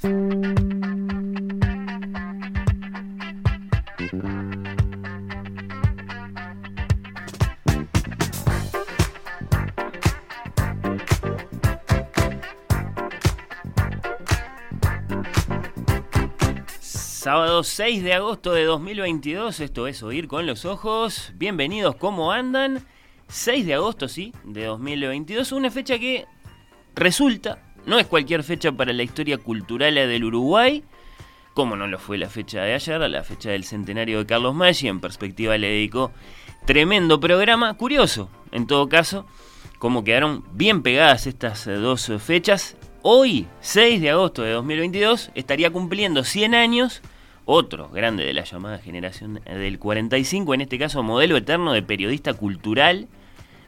Sábado 6 de agosto de 2022, esto es Oír con los Ojos. Bienvenidos, ¿cómo andan? 6 de agosto, sí, de 2022, una fecha que resulta, no es cualquier fecha para la historia cultural del Uruguay, como no lo fue la fecha de ayer, la fecha del centenario de Carlos Maggi, en perspectiva le dedicó tremendo programa, curioso, en todo caso, cómo quedaron bien pegadas estas dos fechas. Hoy, 6 de agosto de 2022, estaría cumpliendo 100 años otro grande de la llamada generación del 45, en este caso modelo eterno de periodista cultural,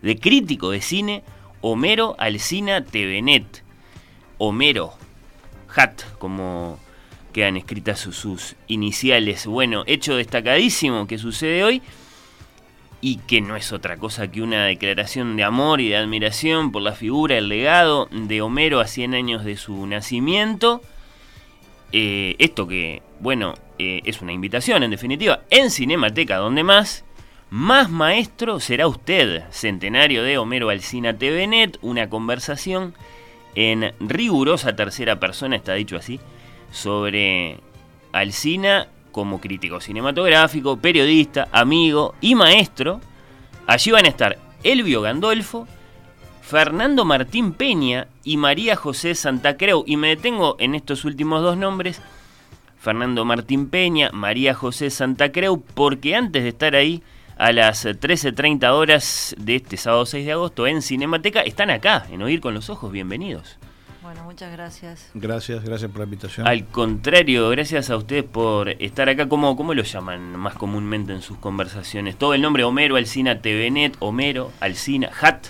de crítico de cine, Homero Alcina Tevenet. Homero, Hat, como quedan escritas sus, sus iniciales. Bueno, hecho destacadísimo que sucede hoy y que no es otra cosa que una declaración de amor y de admiración por la figura, el legado de Homero a 100 años de su nacimiento. Eh, esto que, bueno, eh, es una invitación en definitiva, en Cinemateca, donde más, más maestro será usted. Centenario de Homero Alcina TVNet, una conversación en rigurosa tercera persona, está dicho así, sobre Alcina como crítico cinematográfico, periodista, amigo y maestro. Allí van a estar Elvio Gandolfo, Fernando Martín Peña y María José Santa Creu. Y me detengo en estos últimos dos nombres, Fernando Martín Peña, María José Santa Creu, porque antes de estar ahí a las 13.30 horas de este sábado 6 de agosto en Cinemateca, están acá, en Oír con los Ojos. Bienvenidos. Bueno, muchas gracias. Gracias, gracias por la invitación. Al contrario, gracias a ustedes por estar acá. ¿Cómo, cómo lo llaman más comúnmente en sus conversaciones? Todo el nombre Homero, Alcina, TVNet, Homero, Alcina, Hat.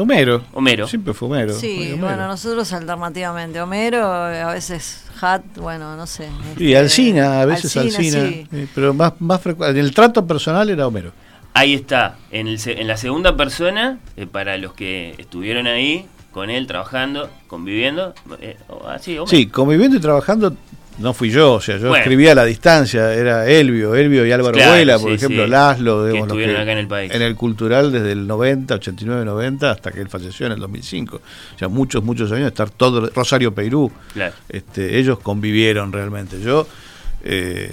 Homero. Homero. Siempre fue Homero. Sí, Homero. bueno, nosotros alternativamente. Homero, a veces Hat, bueno, no sé. Y este, Alcina, a veces Alsina, Alcina. sí. eh, Pero más, más frecu- En el trato personal era Homero. Ahí está, en, el se- en la segunda persona, eh, para los que estuvieron ahí con él trabajando, conviviendo. eh, o así, Homero. Sí, conviviendo y trabajando no fui yo, o sea, yo Bueno. escribía a la distancia, era Elvio, Elvio y Álvaro Claro, Vuela, sí, por ejemplo, sí. Laszlo, digamos, estuvieron acá en el país. En el cultural desde el 90, 89, 90, hasta que él falleció en el 2005. O sea, muchos, muchos años, estar todo, Rosario Peirú, Claro. este, ellos convivieron realmente. Yo, eh,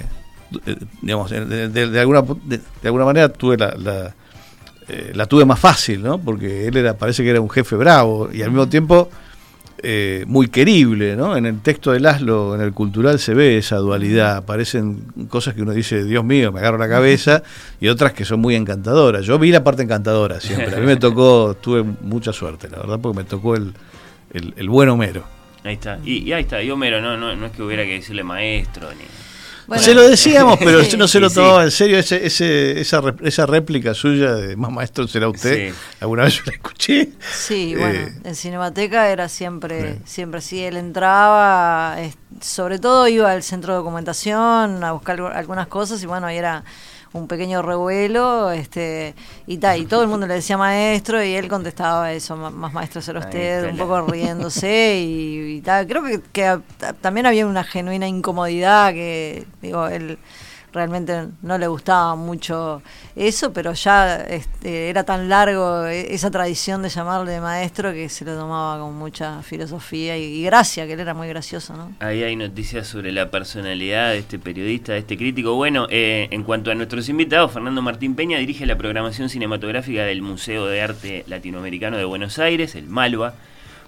eh, digamos, de, de- de alguna, de, de alguna manera tuve la, la, eh, la tuve más fácil, ¿no? Porque él era, parece que era un jefe bravo y al mismo tiempo eh, muy querible, ¿no? En el texto de Laszlo, en el cultural, se ve esa dualidad. Aparecen cosas que uno dice, Dios mío, me agarro la cabeza, y otras que son muy encantadoras. Yo vi la parte encantadora siempre. A mí me tocó, tuve mucha suerte, la verdad, porque me tocó el, el, el buen Homero. Ahí está. Y, y ahí está, y Homero, no, no, no es que hubiera que decirle maestro ni. Bueno, se lo decíamos, pero sí. no se lo tomaba sí. en serio. Ese, ese, esa, esa réplica suya de más maestro será usted. Sí. Alguna vez yo la escuché. Sí, Eh, bueno, en Cinemateca era siempre, Sí. siempre así. Él entraba, es- sobre todo iba al centro de documentación a buscar algu- algunas cosas y bueno, ahí era un pequeño revuelo este y tal, y todo el mundo le decía maestro y él contestaba eso, "Ma- más maestro será usted, un poco riéndose y, y tal. Creo que, que a- también había una genuina incomodidad que, digo, él realmente no le gustaba mucho eso, pero ya este, era tan largo e- esa tradición de llamarle maestro que se lo tomaba con mucha filosofía y, gracia, que él era muy gracioso, ¿no? Ahí hay noticias sobre la personalidad de este periodista, de este crítico. Bueno, eh, en cuanto a nuestros invitados, Fernando Martín Peña dirige la programación cinematográfica del Museo de Arte Latinoamericano de Buenos Aires, el Malva,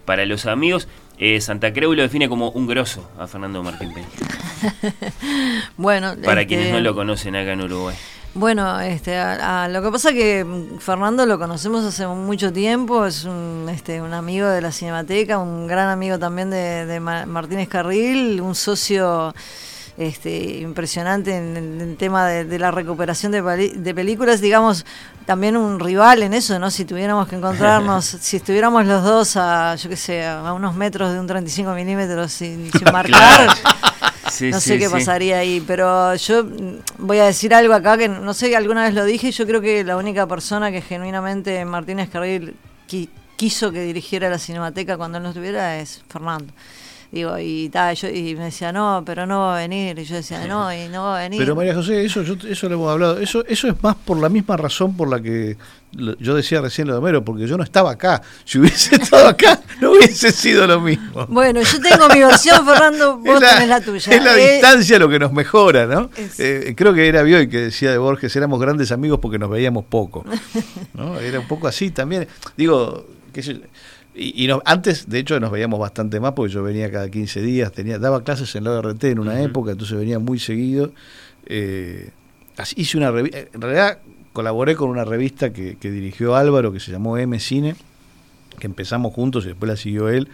para los amigos. Eh, Santa Creu lo define como un grosso a Fernando Martín Peña, Bueno, para este, quienes no lo conocen acá en Uruguay. Bueno, este, a- a- lo que pasa que mm, Fernando lo conocemos hace mucho tiempo, es un, este, un amigo de la Cinemateca, un gran amigo también de, de Ma- Martínez Carril, un socio este, impresionante en, el tema de, de la recuperación de, de películas, digamos, también un rival en eso, ¿no? Si tuviéramos que encontrarnos, si estuviéramos los dos a, yo qué sé, a unos metros de un 35 milímetros sin, sin marcar. Sí, no sí, sé qué sí. pasaría ahí, pero yo voy a decir algo acá que no sé, alguna vez lo dije, yo creo que la única persona que genuinamente Martínez Carril qui- quiso que dirigiera la Cinemateca cuando él no estuviera es Fernando. Digo, y, ta, yo, y me decía, no, pero no va a venir. Y yo decía, no, y no va a venir. Pero María José, eso, yo, eso lo hemos hablado. Eso, eso es más por la misma razón por la que yo decía recién lo de Homero, porque yo no estaba acá. Si hubiese estado acá, no hubiese sido lo mismo. Bueno, yo tengo mi versión, Fernando, vos tenés la tuya. es la Eh, distancia lo que nos mejora, ¿no? Es- Eh, creo que era Bioy que decía de Borges, éramos grandes amigos porque nos veíamos poco. ¿no? Era un poco así también. Digo, qué sé yo, y, y no- antes, de hecho, nos veíamos bastante más porque yo venía cada 15 días, tenía daba clases en la ORT en una época, entonces venía muy seguido. Eh, así- hice una revista, en realidad colaboré con una revista que, que dirigió Álvaro que se llamó M Cine, que empezamos juntos y después la siguió él.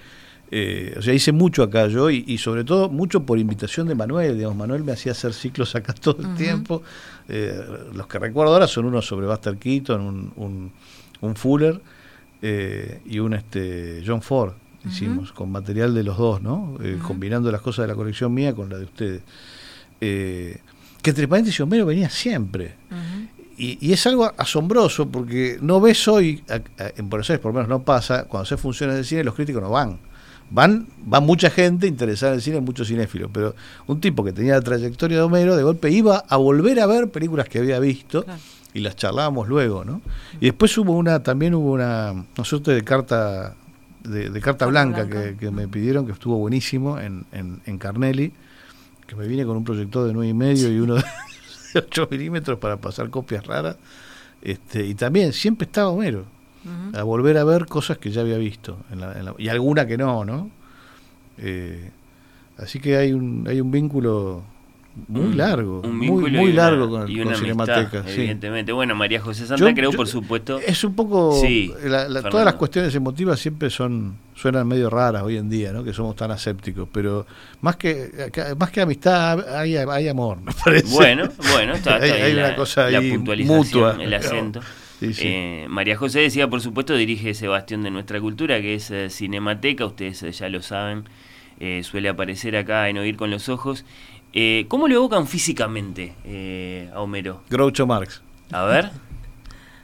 Eh, o sea, hice mucho acá yo y, y sobre todo mucho por invitación de Manuel. Digamos, Manuel me hacía hacer ciclos acá todo el tiempo. Eh, los que recuerdo ahora son unos sobre Buster Keaton, un, un, un Fuller eh, y un este John Ford. Hicimos con material de los dos, ¿no? Eh. Combinando las cosas de la colección mía con la de ustedes. Eh, que entre paréntesis Homero venía siempre. Y, y es algo asombroso porque no ves hoy, a- a- en Buenos Aires por lo menos no pasa, cuando se funciones de cine los críticos no van. Van, va mucha gente interesada en el cine, muchos cinéfilos, pero un tipo que tenía la trayectoria de Homero, de golpe iba a volver a ver películas que había visto Claro. Y las charlábamos luego, ¿no? Y después hubo una, también hubo una, una suerte de carta, de, de carta blanca, blanca. Que, que me pidieron, que estuvo buenísimo en, en, en Carnelli, que me vine con un proyector de nueve y medio y uno de 8 milímetros para pasar copias raras. Este, y también siempre estaba Homero, a volver a ver cosas que ya había visto, en la- en la- y alguna que no, ¿no? Eh, así que hay un, hay un vínculo muy Un- largo, un muy, una- largo con, y con una Cinemateca. amistad, sí. evidentemente. Bueno, María José Santa Yo- creo, yo- por supuesto. Es un poco. Sí, la- la- todas las cuestiones emotivas siempre son suenan medio raras hoy en día, ¿no? Que somos tan asépticos. Pero más que, más que amistad, hay, hay amor, me parece. Bueno, bueno, está, está Hay- hay una la, cosa la ahí puntualización, mutua. el acento. Sí, sí. Eh, María José decía, por supuesto, dirige ese bastión de nuestra cultura, que es eh, Cinemateca, ustedes eh, ya lo saben, suele aparecer acá en Oír con los Ojos. Eh, ¿Cómo lo evocan físicamente eh, a Homero? Groucho Marx. A ver,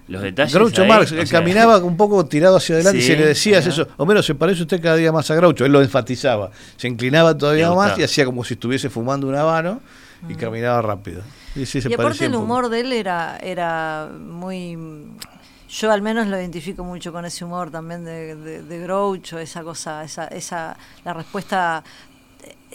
los detalles. Groucho ahí, Marx o sea, caminaba un poco tirado hacia adelante y se le decías ajá. eso. Homero, se parece usted cada día más a Groucho. Él lo enfatizaba. Se inclinaba todavía Le más y hacía como si estuviese fumando un habano y caminaba rápido. Y, sí, se Y aparte el humor de él era, era muy... Yo al menos lo identifico mucho con ese humor también de, de, de Groucho, esa cosa, esa, esa la respuesta,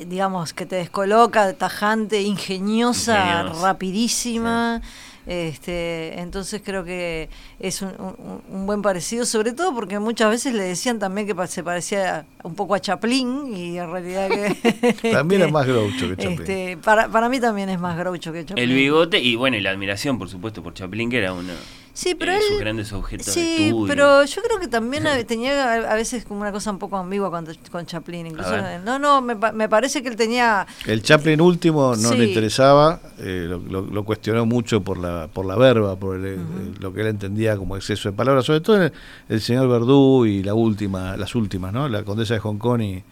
digamos, que te descoloca, tajante, ingeniosa, Ingeniosa, rapidísima. Este, entonces creo que es un, un- un buen parecido, sobre todo porque muchas veces le decían también que se parecía un poco a Chaplin y en realidad que... También este, es más Groucho que Chaplin. este, para, para mí también es más Groucho que Chaplin. El bigote y bueno, y la admiración, por supuesto, por Chaplin, que era uno Sí, pero de él... sus grandes objetos de Sí, estudio. pero yo creo que también tenía a veces como una cosa un poco ambigua con, con Chaplin. Incluso, no, no, me, pa- me parece que él tenía... El Chaplin último no Sí. le interesaba, eh, lo, lo- lo cuestionó mucho por la por la verba, por el- Ujú. lo que él entendía como exceso de palabras, sobre todo el, el señor Verdú y la última, las últimas, ¿no? La condesa de Hong Kong y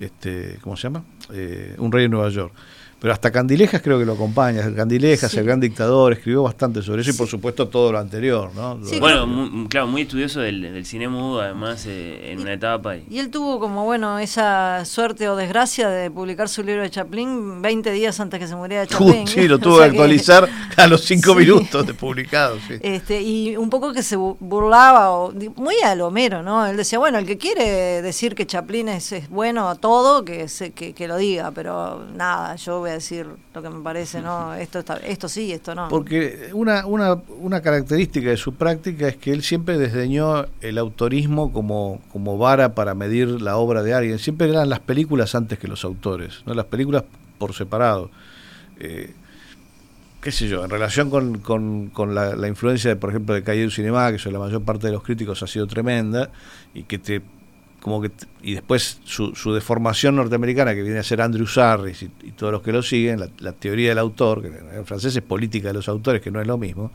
este, ¿cómo se llama? Eh, un rey de Nueva York. Pero hasta Candilejas creo que lo acompaña. Candilejas, Sí. el gran dictador, escribió bastante sobre eso y por supuesto todo lo anterior, ¿no? Sí, Lo- Bueno, claro, muy estudioso del, del cine mudo, además, eh, en una etapa. Y, Y él tuvo como, bueno, esa suerte o desgracia de publicar su libro de Chaplin 20 días antes que se muriera Uh, Chaplin. sí, lo O tuvo sea que actualizar a los cinco Sí. minutos de publicado. Sí. Este, y un poco que se bu- burlaba, o, muy al Homero, ¿no? Él decía, bueno, el que quiere decir que Chaplin es, es bueno a todo, que, se, que, que lo diga, pero nada, yo voy a decir lo que me parece, ¿no? Esto, está, esto sí, esto no. Porque una, una, una característica de su práctica es que él siempre desdeñó el autorismo como, como vara para medir la obra de alguien. Siempre eran las películas antes que los autores, no las películas por separado. Eh, qué sé yo, en relación con, con, con la, la influencia, de, por ejemplo, de Cahiers du Cinema, que sobre la mayor parte de los críticos ha sido tremenda, y que te como que y después su, su deformación norteamericana que viene a ser Andrew Sarris y, y todos los que lo siguen, la, la teoría del autor, que en francés es política de los autores, que no es lo mismo,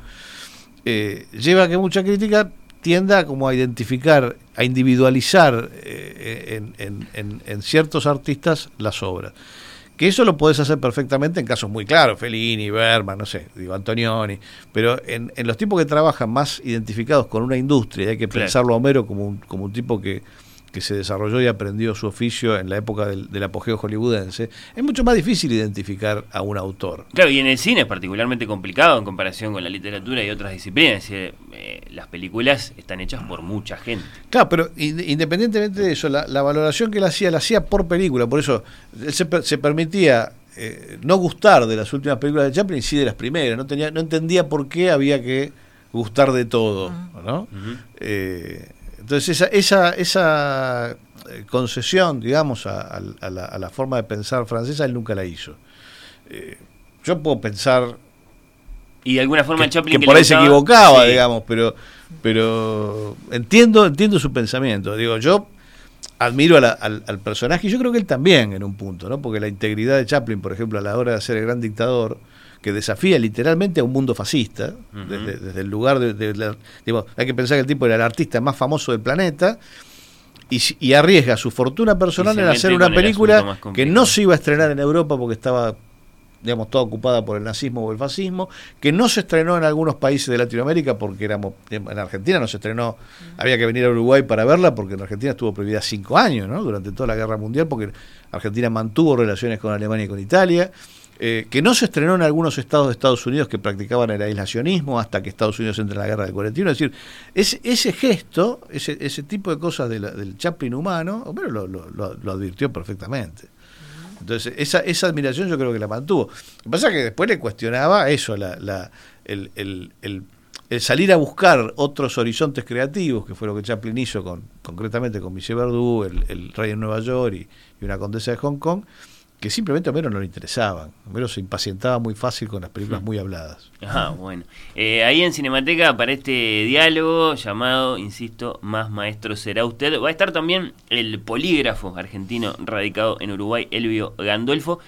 eh, lleva a que mucha crítica tienda como a identificar, a individualizar eh, en, en- en- en ciertos artistas las obras. Que eso lo podés hacer perfectamente en casos muy claros, Fellini, Berman, no sé, digo Antonioni, pero en, en los tipos que trabajan más identificados con una industria, hay que pensarlo a Homero como un, como un tipo que, que se desarrolló y aprendió su oficio en la época del, del, apogeo hollywoodense, es mucho más difícil identificar a un autor. Claro, y en el cine es particularmente complicado en comparación con la literatura y otras disciplinas. Eh, las películas están hechas por mucha gente. Claro, pero independientemente de eso, la, valoración que él hacía, la hacía por película, por eso él se, se permitía eh, no gustar de las últimas películas de Chaplin, sí de las primeras, no, tenía, no entendía por qué había que gustar de todo, ¿no? eh, entonces esa, esa, esa eh, concesión, digamos, a, la, forma de pensar francesa, él nunca la hizo. Eh, yo puedo pensar... Y de alguna forma que, Chaplin... Que, por ahí se equivocaba, digamos, pero, pero entiendo, entiendo su pensamiento. Digo, yo admiro al, al, personaje y yo creo que él también en un punto, ¿no? Porque la integridad de Chaplin, por ejemplo, a la hora de ser el gran dictador, que desafía literalmente a un mundo fascista, desde, el lugar de... hay que pensar que el tipo era el artista más famoso del planeta y, arriesga su fortuna personal en hacer una película que no se iba a estrenar en Europa porque estaba digamos, toda ocupada por el nazismo o el fascismo, que no se estrenó en algunos países de Latinoamérica porque éramos, en Argentina no se estrenó, había que venir a Uruguay para verla porque en Argentina estuvo prohibida cinco años, ¿no? Durante toda la guerra mundial, porque Argentina mantuvo relaciones con Alemania y con Italia. Eh, que no se estrenó en algunos estados de Estados Unidos que practicaban el aislacionismo hasta que Estados Unidos entra en la guerra del 41. Es decir, ese, ese gesto, ese, ese tipo de cosas del Chaplin humano, Homero lo, lo, advirtió perfectamente. Entonces, esa, esa admiración yo creo que la mantuvo. Lo que pasa es que después le cuestionaba eso, la, la, el, el, el, el, salir a buscar otros horizontes creativos, que fue lo que Chaplin hizo con, concretamente con Michel Verdú, el, el Rey en Nueva York y, y una condesa de Hong Kong que simplemente a Homero no le interesaban. Homero se impacientaba muy fácil con las películas muy habladas. Ah, bueno. Eh, ahí en Cinemateca para este diálogo llamado, insisto, Más Maestro será usted, va a estar también el polígrafo argentino radicado en Uruguay, Elvio Gandolfo.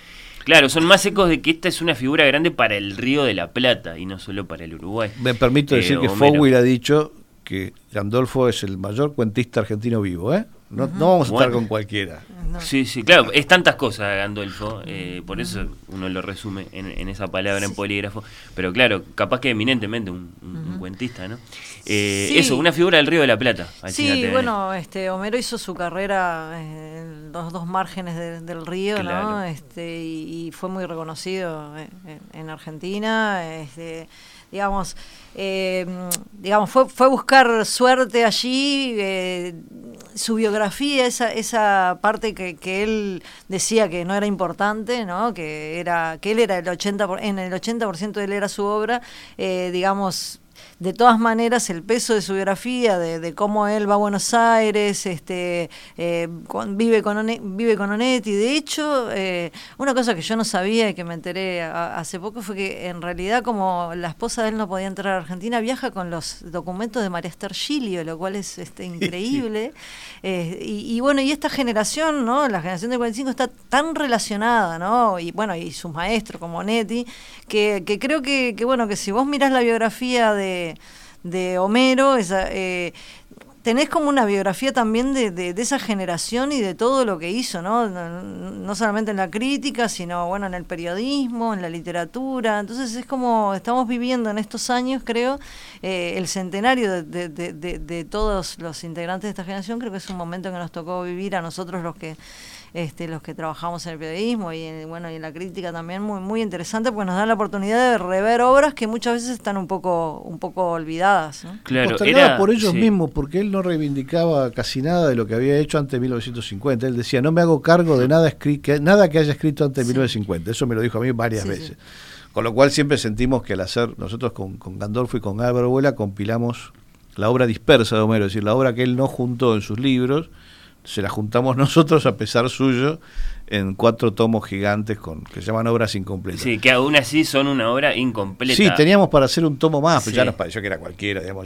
Claro, son más ecos de que esta es una figura grande para el Río de la Plata y no solo para el Uruguay. Me permito decir que Fowell ha dicho que Gandolfo es el mayor cuentista argentino vivo, ¿eh? No, no vamos a estar con cualquiera. Sí, sí, claro, es tantas cosas Gandolfo, eh, por eso uno lo resume en, esa palabra en polígrafo, pero claro, capaz que eminentemente un, cuentista, ¿no? Eh, eso, una figura del Río de la Plata. Sí, bueno, este, Homero hizo su carrera en los dos márgenes del río, ¿no? Este, y, fue muy reconocido en, en Argentina, este, digamos eh, digamos, fue, fue buscar suerte allí, eh, su biografía, esa, esa parte que, que, él decía que no era importante, ¿no? que era que él era el 80 en el 80% de él era su obra, eh, digamos, de todas maneras el peso de su biografía, de, cómo él va a Buenos Aires, este, eh, vive, con vive con Onetti. De hecho, eh, una cosa que yo no sabía y que me enteré hace poco fue que en realidad como la esposa de él no podía entrar a Argentina, viaja con los documentos de María Esther Gilio, lo cual es este, increíble. Eh, y, bueno, y esta generación, ¿no? La generación del 45 está tan relacionada, ¿no? Y bueno, y sus maestros como Onetti, que, que creo que, que, bueno, que si vos mirás la biografía de de, Homero, esa, eh, tenés como una biografía también de, esa generación y de todo lo que hizo, ¿no? ¿no? solamente en la crítica, sino bueno, en el periodismo, en la literatura. Entonces es como estamos viviendo en estos años, creo, eh, el centenario de, de, todos los integrantes de esta generación. Creo que es un momento que nos tocó vivir a nosotros los que este, los que trabajamos en el periodismo y en, bueno, y en la crítica también muy, muy interesante porque nos da la oportunidad de rever obras que muchas veces están un poco, un poco olvidadas. ¿no? Claro, era, por ellos mismos, porque él no reivindicaba casi nada de lo que había hecho antes de 1950. Él decía, no me hago cargo de nada, que, nada que haya escrito antes de 1950. Eso me lo dijo a mí varias veces. Con lo cual siempre sentimos que al hacer, nosotros con, con Gandolfo y con Álvaro Vuela compilamos la obra dispersa de Homero, es decir, la obra que él no juntó en sus libros, se la juntamos nosotros a pesar suyo en cuatro tomos gigantes con que se llaman obras incompletas. Sí, que aún así son una obra incompleta. Sí, teníamos para hacer un tomo más, pero ya nos pareció que era cualquiera. Digamos,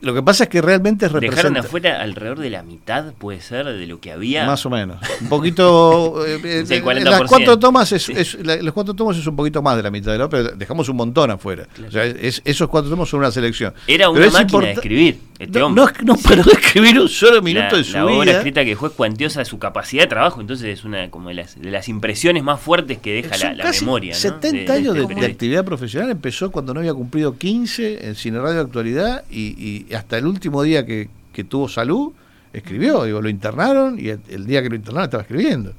lo que pasa es que realmente es Dejaron afuera alrededor de la mitad, puede ser, de lo que había. Más o menos. Un poquito... Eh, eh, las cuatro tomas es, los cuatro tomos es un poquito más de la mitad de la pero dejamos un montón afuera. O sea, esos cuatro tomos son una selección. Era una máquina de escribir. Este no, no, no paró de escribir un solo minuto de su vida. La obra escrita que fue cuantiosa de su capacidad de trabajo, entonces es una como de las, impresiones más fuertes que deja la, la, memoria. 70 años este de, actividad profesional empezó cuando no había cumplido 15 en Cine Radio Actualidad y, hasta el último día que, tuvo salud escribió, digo, lo internaron y el, día que lo internaron estaba escribiendo.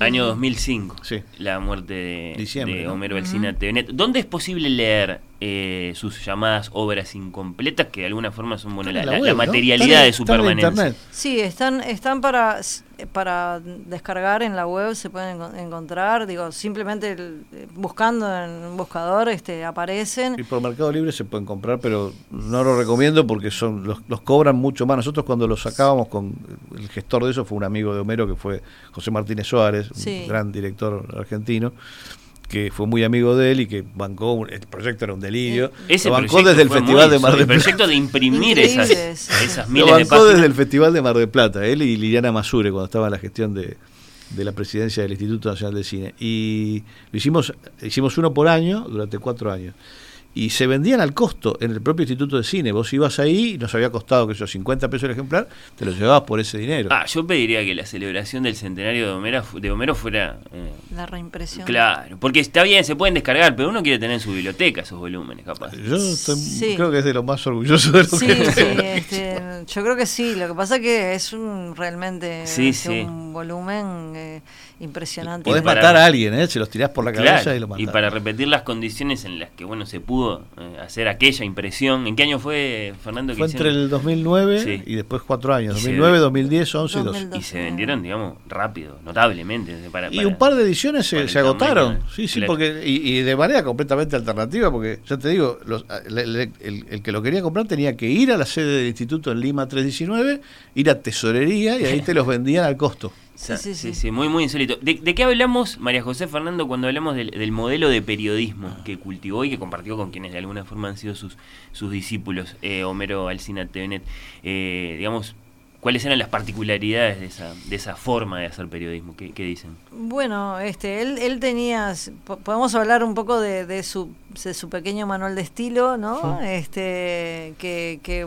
Año 2005, sí. la muerte de, de. Homero Alsina Tevenet. ¿Dónde es posible leer eh, sus llamadas obras incompletas, que de alguna forma son bueno, la, materialidad de su permanencia? Sí, están, están para, para descargar en la web, se pueden enco- encontrar, digo, simplemente el- buscando en un buscador este, aparecen. Y por Mercado Libre se pueden comprar, pero no lo recomiendo porque son los, los cobran mucho más. Nosotros cuando los sacábamos con el gestor de eso fue un amigo de Homero que fue José Martínez Suárez, Sí. un gran director argentino, que fue muy amigo de él y que bancó, un- el proyecto era un delirio. Ese lo bancó proyecto desde el Festival muy- de Mar el del Plata. proyecto de imprimir esas, esas Lo miles de bancó páginas. desde el Festival de Mar del Plata, él y Liliana Masure, cuando estaba en la gestión de, de la presidencia del Instituto Nacional de Cine. Y lo hicimos, hicimos uno por año durante cuatro años. Y se vendían al costo en el propio Instituto de Cine. Vos ibas ahí y nos había costado, que yo, 50 pesos el ejemplar, te lo llevabas por ese dinero. Ah, yo pediría que la celebración del centenario de Homero, de Homero fuera... eh, La reimpresión. claro, porque está bien, se pueden descargar, pero uno quiere tener en su biblioteca esos volúmenes, capaz. Yo estoy- Sí. creo que es de lo más orgulloso de lo Sí, que sí, este, yo creo que sí. Lo que pasa que es un realmente Sí, este, sí. un volumen eh, impresionante. Podés para- matar a alguien, ¿eh? se los tirás por la cabeza Claro, y lo matás. y para repetir las condiciones en las que bueno se pudo eh, hacer aquella impresión. ¿En qué año fue, Fernando? que Fue entre hicieron? el 2009 Sí. y después cuatro años, Y se 2009, ve- 2010, 11 y 12. 2012. Y se vendieron, digamos, rápido, notablemente. Para, Y un par de ediciones se, agotaron, tamaño, sí, sí, claro. porque y, y de manera completamente alternativa, porque ya te digo, los- el, el- el- el que lo quería comprar tenía que ir a la sede del instituto en Lima 319, ir a tesorería y ahí te los vendían al costo. Sí, sí, sí, sí. muy, muy insólito. ¿De, de qué hablamos, María José Fernando, cuando hablamos del, del modelo de periodismo que cultivó y que compartió con quienes de alguna forma han sido sus, sus discípulos, eh, Homero Alcina Tevenet? Eh, digamos, ¿cuáles eran las particularidades de esa, de esa forma de hacer periodismo? ¿Qué, qué dicen? Bueno, este, él, él tenía, po- podemos hablar un poco de, de su, de su pequeño manual de estilo, ¿no? Este, que, que,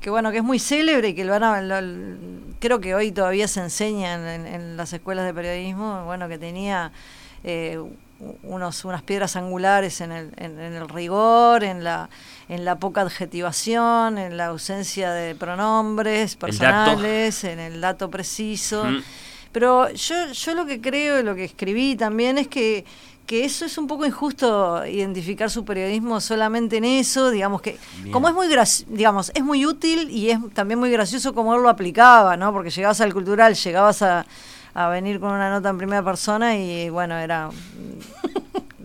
que, bueno, que es muy célebre y que lo van a, lo- creo que hoy todavía se enseña en, en- en las escuelas de periodismo, bueno, que tenía eh, unos, unas piedras angulares en el, en, en el rigor, en la, en la poca adjetivación, en la ausencia de pronombres El personales, en el dato preciso. Mm. Pero yo, yo lo que creo y lo que escribí también es que, que eso es un poco injusto identificar su periodismo solamente en eso, digamos que Bien. como es muy digamos, es muy útil y es también muy gracioso como él lo aplicaba, ¿no? Porque llegabas al cultural, llegabas a, a venir con una nota en primera persona y bueno, era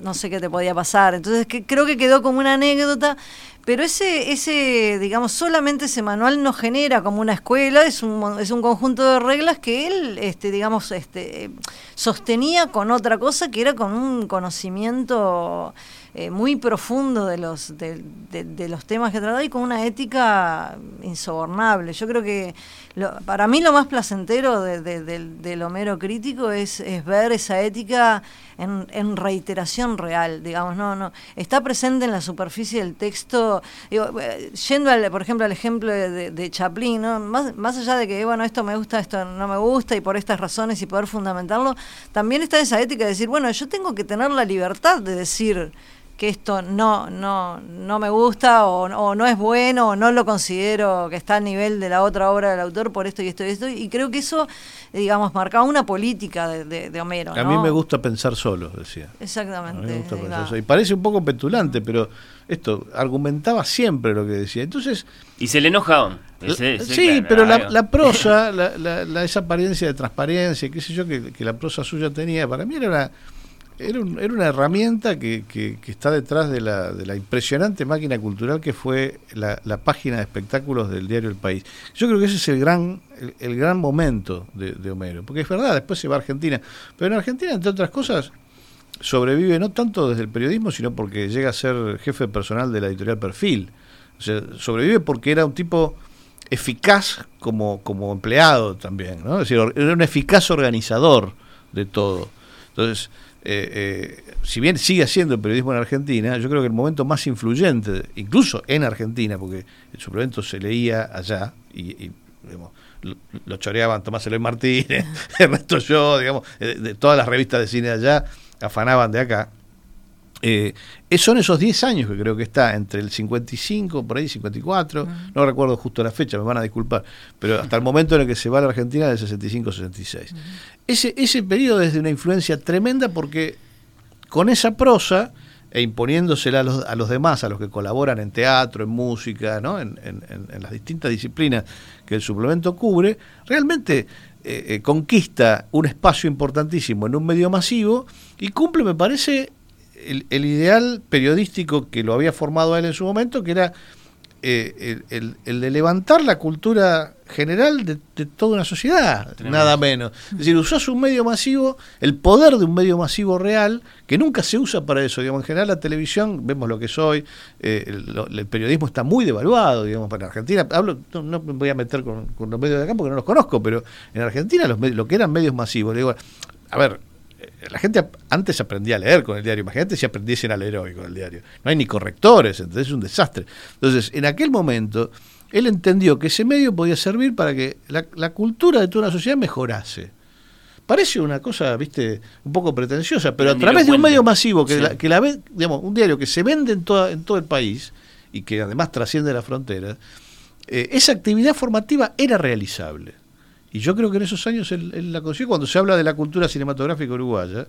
no sé qué te podía pasar. Entonces que, creo que quedó como una anécdota, pero ese, ese, digamos, solamente ese manual no genera como una escuela, es un, es un conjunto de reglas que él, este, digamos, este, sostenía con otra cosa que era con un conocimiento eh, muy profundo de los, de, de- de los temas que trataba y con una ética insobornable. Yo creo que lo- para mí lo más placentero de- de- del, Homero crítico es, es ver esa ética en, en reiteración real, digamos, no, no, está presente en la superficie del texto, digo, eh, yendo al, por ejemplo al ejemplo de Chaplin, ¿no? más, más allá de que, bueno, esto me gusta, esto no me gusta, y por estas razones y poder fundamentarlo, también está esa ética de decir, bueno, yo tengo que tener la libertad de decir que esto no, no, no me gusta o, o no es bueno o no lo considero que está a nivel de la otra obra del autor por esto y esto y esto. Y creo que eso, digamos, marcaba una política de, de- de Homero. A mí me gusta pensar solo, decía. A mí Exactamente. me gusta pensar solo. Y parece un poco petulante, pero esto, argumentaba siempre lo que decía. Entonces, Y se le ese, sí, claro, pero la, la prosa, la, la- la- esa apariencia de transparencia, qué sé yo, que, que la prosa suya tenía, para mí era una, era, un- era una herramienta que, está detrás de la, de la impresionante máquina cultural que fue la, página de espectáculos del diario El País. Yo creo que ese es el gran, el, gran momento de, Homero, porque es verdad, después se va a Argentina, pero en Argentina, entre otras cosas, sobrevive no tanto desde el periodismo, sino porque llega a ser jefe personal de la editorial Perfil. O sea, sobrevive porque era un tipo eficaz como, como empleado también, ¿no? Es decir, era un eficaz organizador de todo. Entonces, eh, eh, si bien sigue haciendo periodismo en Argentina, yo creo que el momento más influyente, incluso en Argentina, porque el suplemento se leía allá y, digamos, lo, lo choreaban Tomás Eloy Martínez, Ernesto Yo, digamos, eh, de, todas las revistas de cine de allá afanaban de acá. Eh, son esos 10 años que creo que está entre el 55, por ahí 54, no recuerdo justo la fecha, me van a disculpar, pero hasta el momento en el que se va a la Argentina del 65-66. ese, ese periodo es de una influencia tremenda porque con esa prosa e imponiéndosela a los, a los demás, a los que colaboran en teatro, en música, ¿no? en, las distintas disciplinas que el suplemento cubre, realmente eh, eh, conquista un espacio importantísimo en un medio masivo y cumple, me parece, el, el, ideal periodístico que lo había formado a él en su momento, que era eh, el, el, de levantar la cultura general de, toda una sociedad, nada menos. Es decir, usás un medio masivo, el poder de un medio masivo real, que nunca se usa para eso. Digamos, en general la televisión, vemos lo que es hoy, eh, el, periodismo está muy devaluado, digamos, para Argentina. Hablo, no, me voy a meter con, los medios de acá porque no los conozco, pero en Argentina los, lo que eran medios masivos, digo, a ver, la gente antes aprendía a leer con el diario. Imagínate si aprendiesen a leer hoy con el diario. No hay ni correctores, entonces es un desastre. Entonces, en aquel momento, él entendió que ese medio podía servir para que la, cultura de toda una sociedad mejorase. Parece una cosa, viste, un poco pretenciosa, pero, a través de un medio masivo que, la, que la digamos, un diario que se vende en, toda, en todo el país y que además trasciende la frontera, eh, esa actividad formativa era realizable. Y yo creo que en esos años él, la consiguió. Cuando se habla de la cultura cinematográfica uruguaya,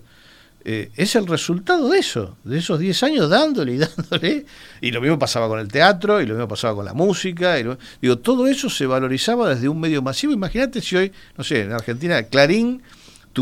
eh, es el resultado de eso, de esos 10 años dándole y dándole. Y lo mismo pasaba con el teatro, y lo mismo pasaba con la música. Y digo, todo eso se valorizaba desde un medio masivo. Imagínate si hoy, no sé, en Argentina, Clarín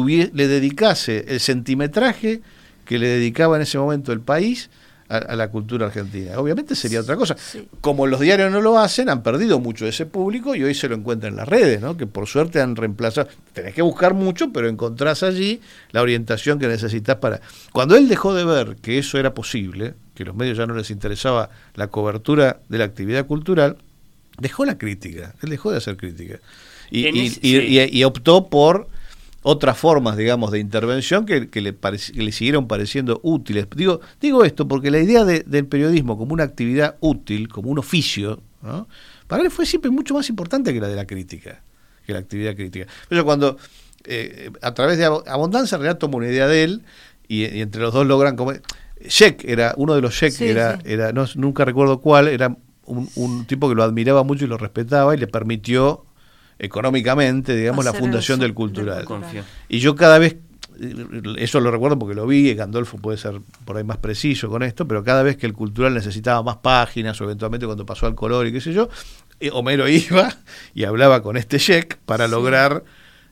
le dedicase el centimetraje que le dedicaba en ese momento el país a, la cultura argentina. Obviamente sería otra cosa. Como los diarios no lo hacen, han perdido mucho de ese público y hoy se lo encuentran en las redes, ¿no? que por suerte han reemplazado. Tenés que buscar mucho, pero encontrás allí la orientación que necesitas para... Cuando él dejó de ver que eso era posible, que los medios ya no les interesaba la cobertura de la actividad cultural, dejó la crítica, él dejó de hacer crítica. y optó por otras formas, digamos, de intervención que, le, le, siguieron pareciendo útiles. Digo, digo esto porque la idea del periodismo como una actividad útil, como un oficio, para él fue siempre mucho más importante que la de la crítica, que la actividad crítica. Pero cuando eh, a través de Abundancia realidad toma una idea de él y, entre los dos logran como... Sheck era, uno de los Sheck era, era no, nunca recuerdo cuál, era un, un tipo que lo admiraba mucho y lo respetaba y le permitió económicamente, digamos, la fundación del cultural. Y yo cada vez, eso lo recuerdo porque lo vi, Gandolfo puede ser por ahí más preciso con esto, pero cada vez que el cultural necesitaba más páginas, o eventualmente cuando pasó al color y qué sé yo, eh, Homero iba y hablaba con este check para lograr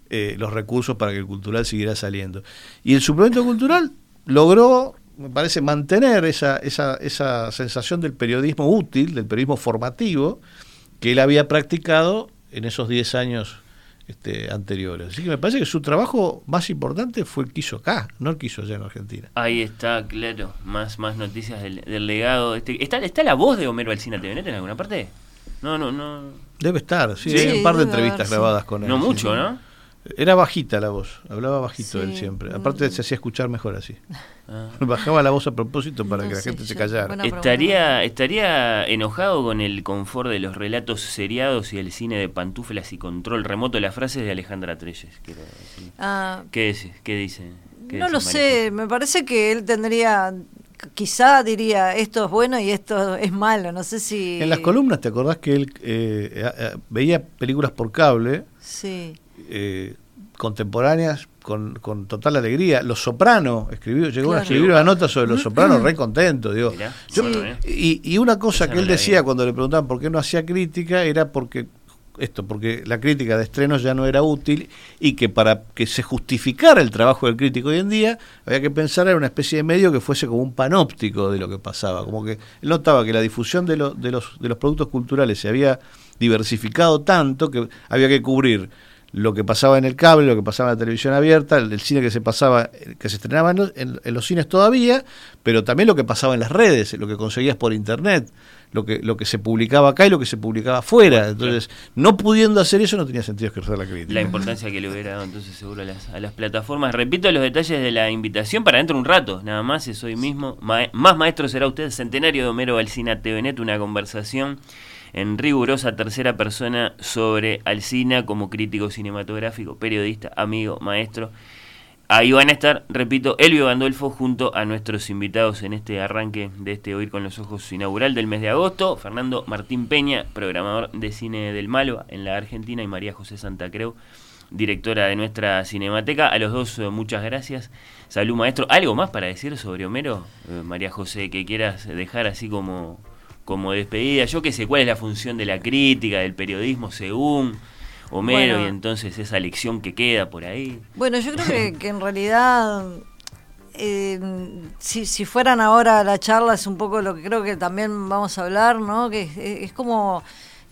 eh, los recursos para que el cultural siguiera saliendo. Y el suplemento cultural logró me parece mantener esa, esa, esa sensación del periodismo útil, del periodismo formativo, que él había practicado en esos 10 años este, anteriores. Así que me parece que su trabajo más importante fue el que hizo acá, no el que hizo allá en Argentina. Ahí está, claro, más, más noticias del, legado. Este, ¿está, ¿Está la voz de Homero Alcina TVNet en alguna parte? No, no, no. Debe estar, sí, hay un par de entrevistas grabadas con él. No mucho, ¿no? Era bajita la voz, hablaba bajito él siempre. Aparte se hacía escuchar mejor así. Ah. Bajaba la voz a propósito para que la gente se callara. Estaría, estaría enojado con el confort de los relatos seriados y el cine de pantuflas y control remoto. Las frases de Alejandra Treyes. Ah. ¿Qué, dice? ¿Qué dice? no lo sé, me parece que él tendría quizá diría esto es bueno y esto es malo, no sé si... En las columnas, ¿te acordás que él eh, eh, veía películas por cable? Sí. Eh, contemporáneas con, con, total alegría. Los Sopranos, escribió, llegó a escribir una nota sobre Los Sopranos, re contento. Digo. y, y, una cosa que él decía cuando le preguntaban por qué no hacía crítica era porque esto, porque la crítica de estrenos ya no era útil y que para que se justificara el trabajo del crítico hoy en día había que pensar en una especie de medio que fuese como un panóptico de lo que pasaba, como que él notaba que la difusión de, de, los, de los productos culturales se había diversificado tanto que había que cubrir lo que pasaba en el cable, lo que pasaba en la televisión abierta, el, cine que se pasaba, que se estrenaba en los, cines todavía, pero también lo que pasaba en las redes, lo que conseguías por internet, lo que, lo que se publicaba acá y lo que se publicaba afuera. Entonces, no pudiendo hacer eso, no tenía sentido ejercer la crítica. La importancia que le hubiera dado entonces seguro a las, a las plataformas. Repito los detalles de la invitación para dentro de un rato, nada más es hoy mismo. más maestro será usted, centenario de Homero Alcina TVNet, una conversación en rigurosa tercera persona sobre Alcina como crítico cinematográfico, periodista, amigo, maestro. Ahí van a estar, repito, Elvio Gandolfo junto a nuestros invitados en este arranque de este Oír con los Ojos inaugural del mes de agosto. Fernando Martín Peña, programador de cine del Malva en la Argentina, y María José Santa Creu, directora de nuestra cinemateca. A los dos, eh, muchas gracias. Salud, maestro. ¿Algo más para decir sobre Homero, eh, María José, que quieras dejar así como, como despedida? Yo que sé cuál es la función de la crítica, del periodismo, según Homero y entonces esa lección que queda por ahí. Bueno, yo creo que, en realidad, eh, si, si, fueran ahora la charla, es un poco lo que creo que también vamos a hablar, ¿no? Que es, como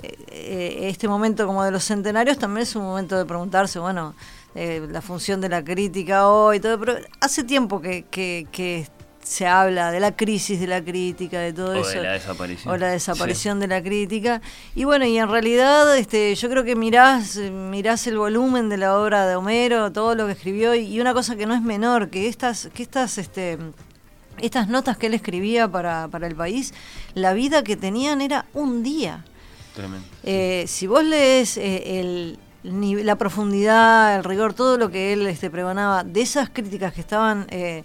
eh, este momento como de los centenarios también es un momento de preguntarse, bueno, eh, la función de la crítica hoy, todo, pero hace tiempo que, que, que se habla de la crisis de la crítica, de todo eso. O la desaparición. O la desaparición de la crítica. Y bueno, y en realidad este, yo creo que mirás, mirás el volumen de la obra de Homero, todo lo que escribió, y una cosa que no es menor, que estas, que estas, este, estas notas que él escribía para, para el país, la vida que tenían era un día. Tremendo. Eh, si vos lees eh, el, la profundidad, el rigor, todo lo que él este, pregonaba, de esas críticas que estaban eh,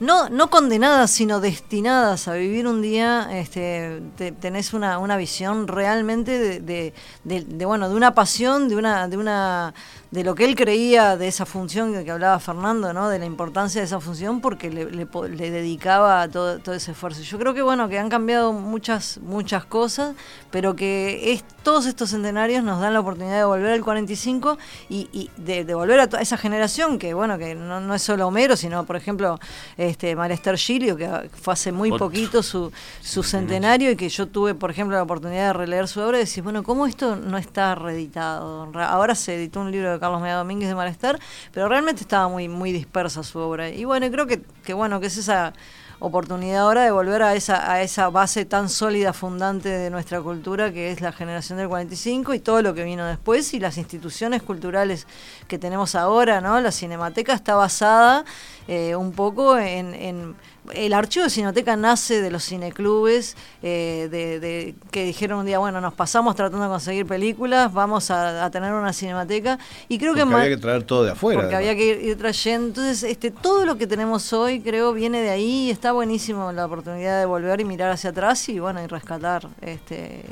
no, no condenadas, sino destinadas a vivir un día, este, tenés una, una visión realmente de, de, bueno, de una pasión, de una, de una de lo que él creía de esa función que, hablaba Fernando, ¿no? de la importancia de esa función porque le, le, dedicaba todo, todo, ese esfuerzo. Yo creo que bueno, que han cambiado muchas, muchas cosas, pero que es, todos estos centenarios nos dan la oportunidad de volver al 45 y, y de, volver a esa generación que bueno, que no, no, es solo Homero, sino por ejemplo este María Esther Gilio, que fue hace muy poquito su, su centenario y que yo tuve, por ejemplo, la oportunidad de releer su obra y decir, bueno, ¿cómo esto no está reeditado? Ahora se editó un libro de Carlos Media Domínguez de Malestar, pero realmente estaba muy, muy dispersa su obra. Y bueno, creo que, que bueno, que es esa oportunidad ahora de volver a esa, a esa base tan sólida, fundante de nuestra cultura, que es la generación del 45 y todo lo que vino después, y las instituciones culturales que tenemos ahora, ¿no? La Cinemateca está basada eh, un poco en el archivo de Cineteca nace de los cineclubes eh, de, que dijeron un día, bueno, nos pasamos tratando de conseguir películas, vamos a, tener una cinemateca y creo que había que traer todo de afuera. Porque había que ir, trayendo. Entonces, este, todo lo que tenemos hoy creo viene de ahí. Está buenísimo la oportunidad de volver y mirar hacia atrás y bueno y rescatar este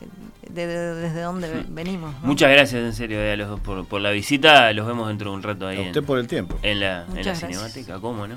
desde donde venimos. Muchas gracias en serio eh, a los dos por, la visita. Los vemos dentro de un rato ahí. A usted por el tiempo. En la, en la cinemateca, ¿cómo no?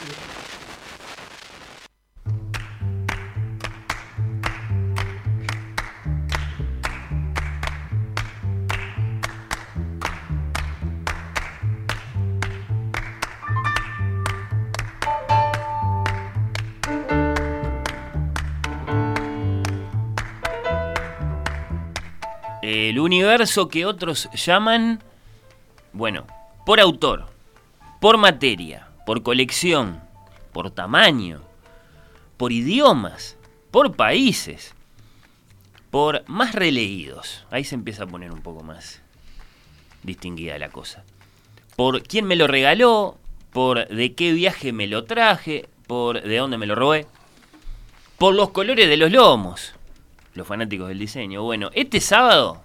Universo que otros llaman, bueno, por autor por materia, por colección, por tamaño, por idiomas, por países, por más releídos. Ahí se empieza a poner un poco más distinguida la cosa. Por quién me lo regaló, por de qué viaje me lo traje, por de dónde me lo robé, por los colores de los lomos, los fanáticos del diseño. Bueno, este sábado,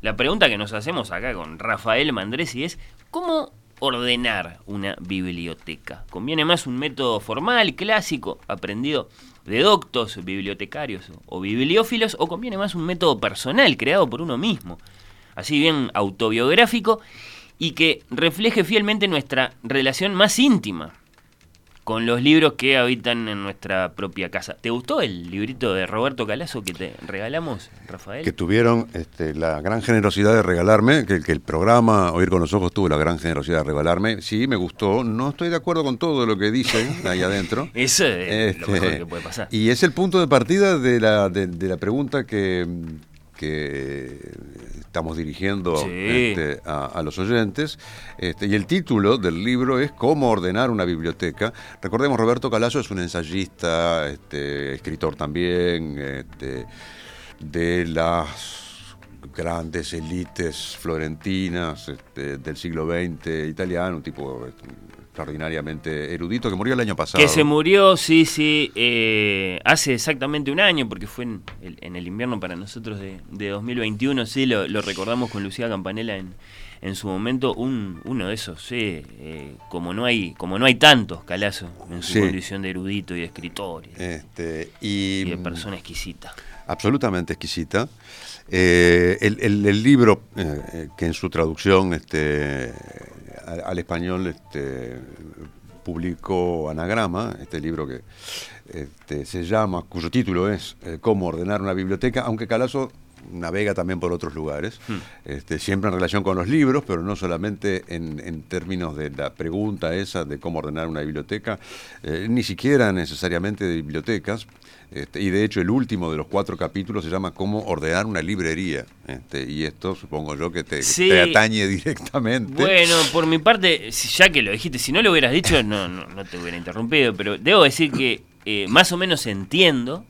la pregunta que nos hacemos acá con Rafael Mandresi es, ¿cómo ordenar una biblioteca. Conviene más un método formal, clásico, aprendido de doctos, bibliotecarios o bibliófilos, o conviene más un método personal, creado por uno mismo, así bien autobiográfico, y que refleje fielmente nuestra relación más íntima con los libros que habitan en nuestra propia casa. ¿Te gustó el librito de Roberto Calazo que te regalamos, Rafael? Que tuvieron este, la gran generosidad de regalarme, que, que el programa Oír con los Ojos tuvo la gran generosidad de regalarme. Sí, me gustó. No estoy de acuerdo con todo lo que dicen ahí adentro. Eso es lo Este, mejor que puede pasar. Y es el punto de partida de la, de, de la pregunta que, que estamos dirigiendo Sí. este, a, a los oyentes. Este, y el título del libro es Cómo ordenar una biblioteca. Recordemos, Roberto Calazo es un ensayista, este, escritor también, este, de las grandes élites florentinas este, del siglo XX italiano, un tipo extraordinariamente erudito que murió el año pasado. Que se murió, sí, sí, eh, hace exactamente un año, porque fue en el, en el invierno para nosotros de, de 2021, sí, lo, lo recordamos con Lucía Campanella en, en su momento, un, uno de esos, sí, eh, como, no hay, como no hay tantos, Calazo, en su Sí. condición de erudito y de escritor y, Este, y, y de persona exquisita. absolutamente exquisita. Eh, el, el- el libro, eh, que en su traducción este, al, al español este, publicó Anagrama, este libro que este, se llama, cuyo título es eh, Cómo ordenar una biblioteca, aunque Calazo navega también por otros lugares, este, siempre en relación con los libros, pero no solamente en, en términos de la pregunta esa de cómo ordenar una biblioteca, eh, ni siquiera necesariamente de bibliotecas, este, y de hecho el último de los cuatro capítulos se llama Cómo ordenar una librería, este, y esto supongo yo que te, Sí. te atañe directamente. Bueno, por mi parte, ya que lo dijiste, si no lo hubieras dicho, no, no, no te hubiera interrumpido, pero debo decir que eh, más o menos entiendo,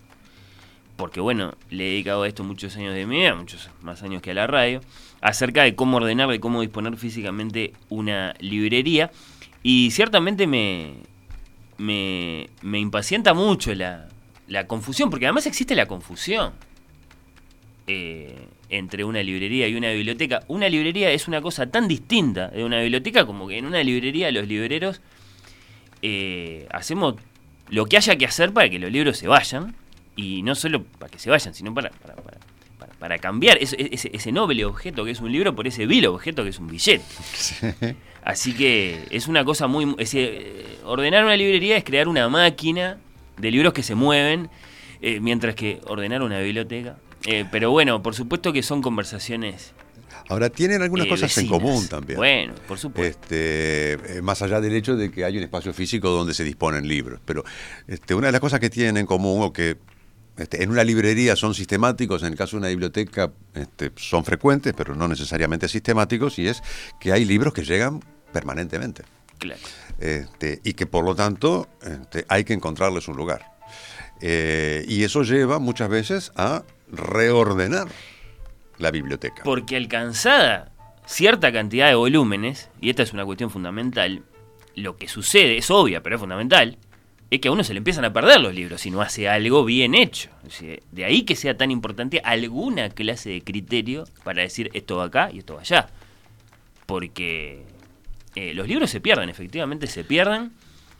porque bueno, le he dedicado a esto muchos años de mi vida, muchos más años que a la radio, acerca de cómo ordenar, de cómo disponer físicamente una librería, y ciertamente me, me, me impacienta mucho la, la confusión, porque además existe la confusión eh, entre una librería y una biblioteca. Una librería es una cosa tan distinta de una biblioteca como que en una librería los libreros eh, hacemos lo que haya que hacer para que los libros se vayan. Y no solo para que se vayan, sino para, para, para- para- para cambiar ese, noble objeto que es un libro por ese vil objeto que es un billete. Así que es una cosa muy... eh, ordenar una librería es crear una máquina de libros que se mueven, eh, mientras que ordenar una biblioteca... eh, pero bueno, por supuesto que son conversaciones... Ahora, tienen algunas eh, cosas en común también. Bueno, por supuesto. Este, más allá del hecho de que hay un espacio físico donde se disponen libros. Pero este, una de las cosas que tienen en común o que este, en una librería son sistemáticos, en el caso de una biblioteca este, son frecuentes, pero no necesariamente sistemáticos, y es que hay libros que llegan permanentemente. Claro. Este, y que por lo tanto hay que encontrarles un lugar. Eh, y eso lleva muchas veces a reordenar la biblioteca. Porque alcanzada cierta cantidad de volúmenes, y esta es una cuestión fundamental, lo que sucede, es obvia, pero es fundamental, es que a uno se le empiezan a perder los libros si no hace algo bien hecho. De ahí que sea tan importante alguna clase de criterio para decir esto va acá y esto va allá. Porque eh, los libros se pierden, efectivamente se pierden,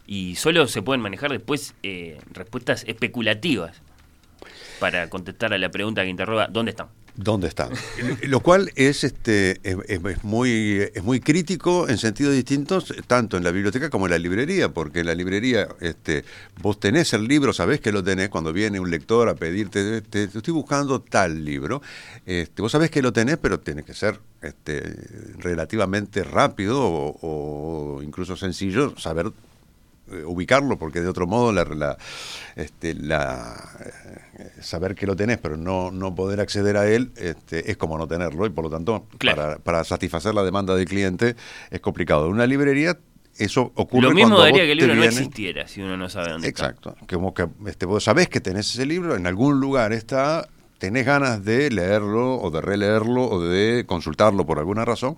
y solo se pueden manejar después eh, respuestas especulativas para contestar a la pregunta que interroga ¿dónde están? ¿Dónde están? Lo cual es, este, es, muy, es muy crítico en sentidos distintos, tanto en la biblioteca como en la librería, porque en la librería este, vos tenés el libro, sabés que lo tenés, cuando viene un lector a pedirte, te, te estoy buscando tal libro, este, vos sabés que lo tenés, pero tiene que ser este, relativamente rápido o, incluso sencillo saber ubicarlo, porque de otro modo la, la- este, la, eh, saber que lo tenés, pero no, no poder acceder a él, este, es como no tenerlo, y por lo tanto, Claro. para, para satisfacer la demanda del cliente es complicado. En una librería eso ocurre Lo mismo daría que el libro no viene- existiera si uno no sabe dónde está. Exacto. Como que este, vos sabés que tenés ese libro, en algún lugar está, tenés ganas de leerlo o de releerlo o de consultarlo por alguna razón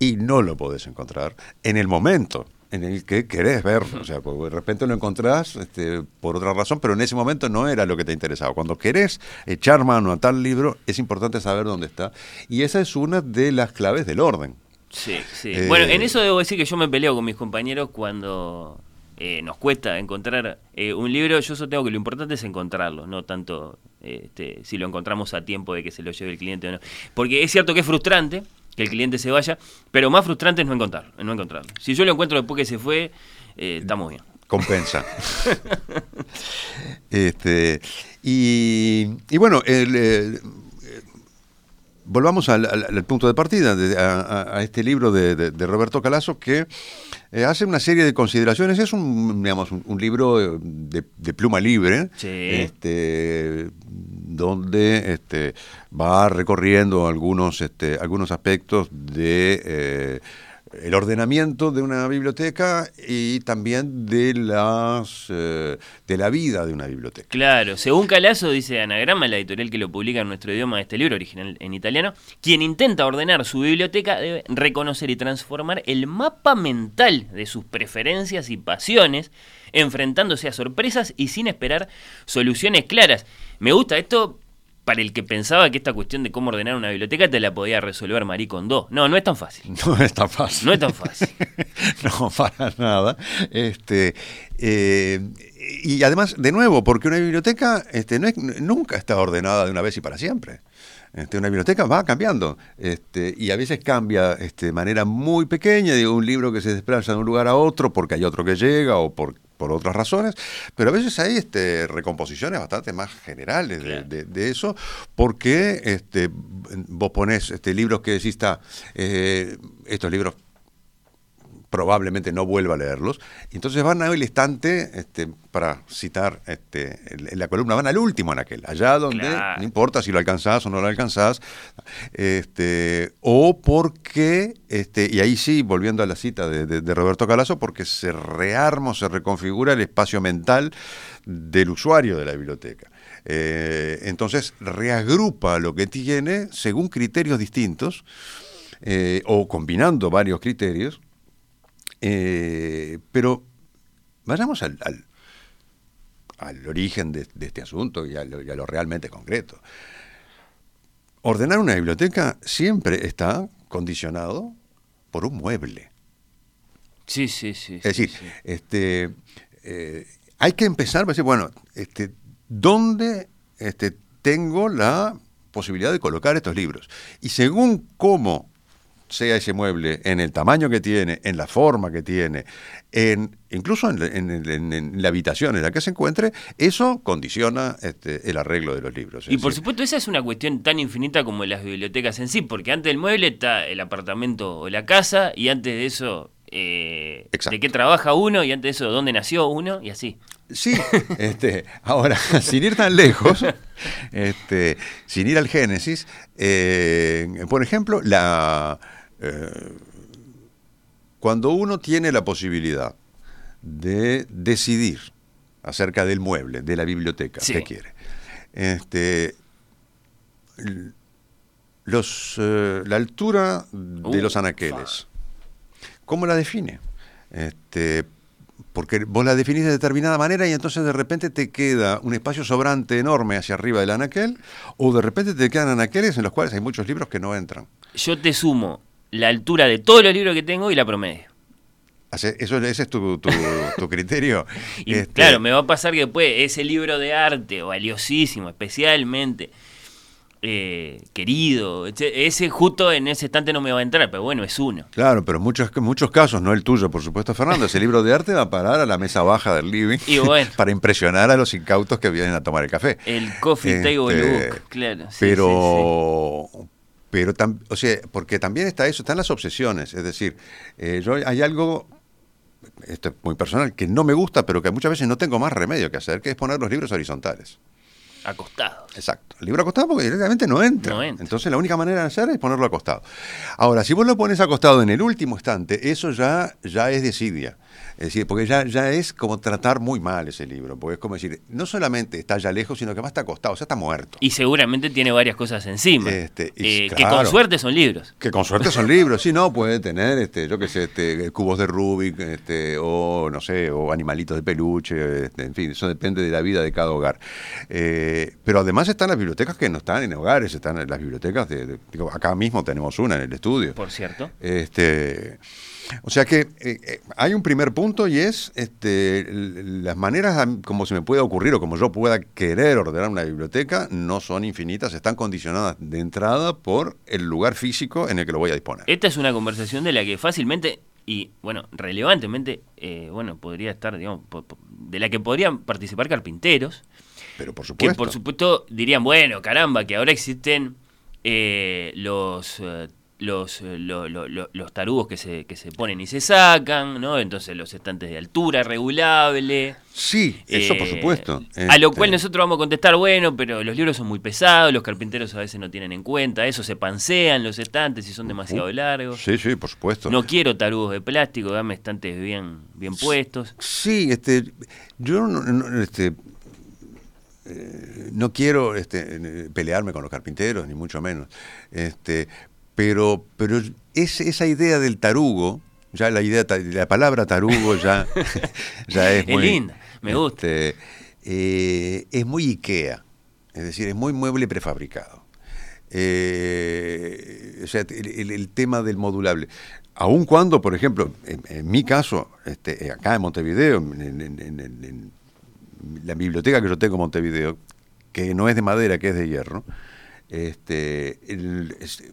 y no lo podés encontrar en el momento en el que querés verlo. O sea, porque de repente lo encontrás este, por otra razón, pero en ese momento no era lo que te interesaba. Cuando querés echar mano a tal libro, es importante saber dónde está. Y esa es una de las claves del orden. Sí, sí. Eh, Bueno, en eso debo decir que yo me peleo con mis compañeros cuando eh, nos cuesta encontrar eh, un libro. Yo sostengo que lo importante es encontrarlo, no tanto este, si lo encontramos a tiempo de que se lo lleve el cliente o no. Porque es cierto que es frustrante que el cliente se vaya, pero más frustrante es no encontrarlo. No encontrarlo. Si yo lo encuentro después que se fue, eh, estamos bien. compensa. este, y, y bueno, el, volvamos al, al- al punto de partida, de- a, este libro de, de- de Roberto Calazo que eh, hace una serie de consideraciones. Es un, digamos, un, un libro eh, de, de pluma libre, Sí. este, donde este, va recorriendo algunos, este, algunos aspectos de eh, el ordenamiento de una biblioteca y también de las eh, de la vida de una biblioteca. Claro, según Calazo, dice Anagrama, la editorial que lo publica en nuestro idioma, este libro original en italiano, quien intenta ordenar su biblioteca debe reconocer y transformar el mapa mental de sus preferencias y pasiones, enfrentándose a sorpresas y sin esperar soluciones claras. Me gusta esto para el que pensaba que esta cuestión de cómo ordenar una biblioteca te la podía resolver Marie Kondo. No, no es tan fácil. No es tan fácil. No es tan fácil. no, para nada. Este, eh, y además, de nuevo, porque una biblioteca este, no es- nunca está ordenada de una vez y para siempre. Este, una biblioteca va cambiando este, y a veces cambia este, de manera muy pequeña, digo, un libro que se desplaza de un lugar a otro porque hay otro que llega o por, por otras razones, pero a veces hay este, recomposiciones bastante más generales de, de- de eso, porque este, vos ponés este, libros que decís, está, eh, estos libros probablemente no vuelva a leerlos. Entonces van al estante, este, para citar este, en en la columna, van al último en aquel, allá donde Claro. no importa si lo alcanzás o no lo alcanzás, este, o porque, este, y ahí sí, volviendo a la cita de, de- de Roberto Calazo, porque se rearma, o se reconfigura el espacio mental del usuario de la biblioteca. Eh, entonces reagrupa lo que tiene según criterios distintos, eh, o combinando varios criterios, eh, pero vayamos al, al, al origen de, de este asunto y a, lo, y a lo realmente concreto. Ordenar una biblioteca siempre está condicionado por un mueble. Sí, sí, sí. Es decir, sí. este, eh, hay que empezar a decir, bueno, este, ¿dónde este, tengo la posibilidad de colocar estos libros? Y según cómo sea ese mueble, en el tamaño que tiene, en la forma que tiene, en, incluso en, la- en el- en- en la habitación en la que se encuentre, eso condiciona este, el arreglo de los libros. Y por decir, supuesto, esa es una cuestión tan infinita como las bibliotecas en sí, porque antes del mueble está el apartamento o la casa, y antes de eso, eh, de qué trabaja uno, y antes de eso, dónde nació uno, y así. Sí, este, ahora, sin ir tan lejos, este, sin ir al Génesis, eh, por ejemplo, la, eh, cuando uno tiene la posibilidad de decidir acerca del mueble, de la biblioteca Sí. que quiere, este, los, eh, la altura de Uh, los anaqueles, ¿cómo la define? Este, porque vos la definís de determinada manera y entonces de repente te queda un espacio sobrante enorme hacia arriba del anaquel, o de repente te quedan anaqueles en los cuales hay muchos libros que no entran. Yo te sumo la altura de todos los libros que tengo y la promedio. Hace- Eso, ese es tu, tu- tu criterio. Y Este, claro, me va a pasar que después ese libro de arte, valiosísimo, especialmente eh, querido, ese justo en ese estante no me va a entrar, pero bueno, es uno. Claro, pero en muchos, muchos casos, no el tuyo, por supuesto, Fernando, ese libro de arte va a parar a la mesa baja del living Y bueno. para impresionar a los incautos que vienen a tomar el café. El Coffee Table Este, Book, claro. sí, pero pero tam- o sea porque también está eso están las obsesiones es decir eh, yo hay algo esto es muy personal que no me gusta pero que muchas veces no tengo más remedio que hacer que es poner los libros horizontales Acostados. Exacto. El libro acostado porque directamente no entra. No entra. Entonces la única manera de hacer es ponerlo acostado. Ahora, si vos lo pones acostado en el último estante, eso ya, ya es desidia. Es decir, porque ya, ya es como tratar muy mal ese libro. Porque es como decir, no solamente está ya lejos, sino que además está acostado, o sea, está muerto. Y seguramente tiene varias cosas encima. Este, y eh, Que con suerte son libros. Que con suerte son libros, sí, no, puede tener, este, yo qué sé, este, cubos de Rubik, este, o no sé, o animalitos de peluche, este, en fin, eso depende de la vida de cada hogar. Eh, pero además están las bibliotecas que no están en hogares, están en las bibliotecas de, acá mismo tenemos una en el estudio. Por cierto. Este, o sea que eh, eh, hay un primer punto y es este, las maneras como se me pueda ocurrir o como yo pueda querer ordenar una biblioteca no son infinitas, están condicionadas de entrada por el lugar físico en el que lo voy a disponer. Esta es una conversación de la que fácilmente y, bueno, relevantemente, eh, bueno, podría estar, digamos, de la que podrían participar carpinteros, Pero por que supuesto. por supuesto dirían, bueno, caramba, que ahora existen eh, los... los, eh, lo- lo- lo- los tarugos que se, que se ponen y se sacan, ¿no? Entonces los estantes de altura regulable. Sí, eso por Eh, supuesto. A lo Este, cual nosotros vamos a contestar, bueno, pero los libros son muy pesados, los carpinteros a veces no tienen en cuenta, eso se pansean los estantes y son demasiado largos. Sí, sí, por supuesto. No quiero tarugos de plástico, dame estantes bien, bien puestos. Sí, este, yo no, no, este, eh, no quiero este, pelearme con los carpinteros, ni mucho menos. Este, pero, pero es, esa idea del tarugo, ya la idea, la palabra tarugo ya, ya es Es muy linda, me gusta. este, eh, es muy Ikea, es decir, es muy mueble prefabricado. Eh, o sea, el, el- el tema del modulable. Aun cuando, por ejemplo, en, en mi caso, este, acá en Montevideo, en la biblioteca que yo tengo en Montevideo, que no es de madera, que es de hierro, este, el- este,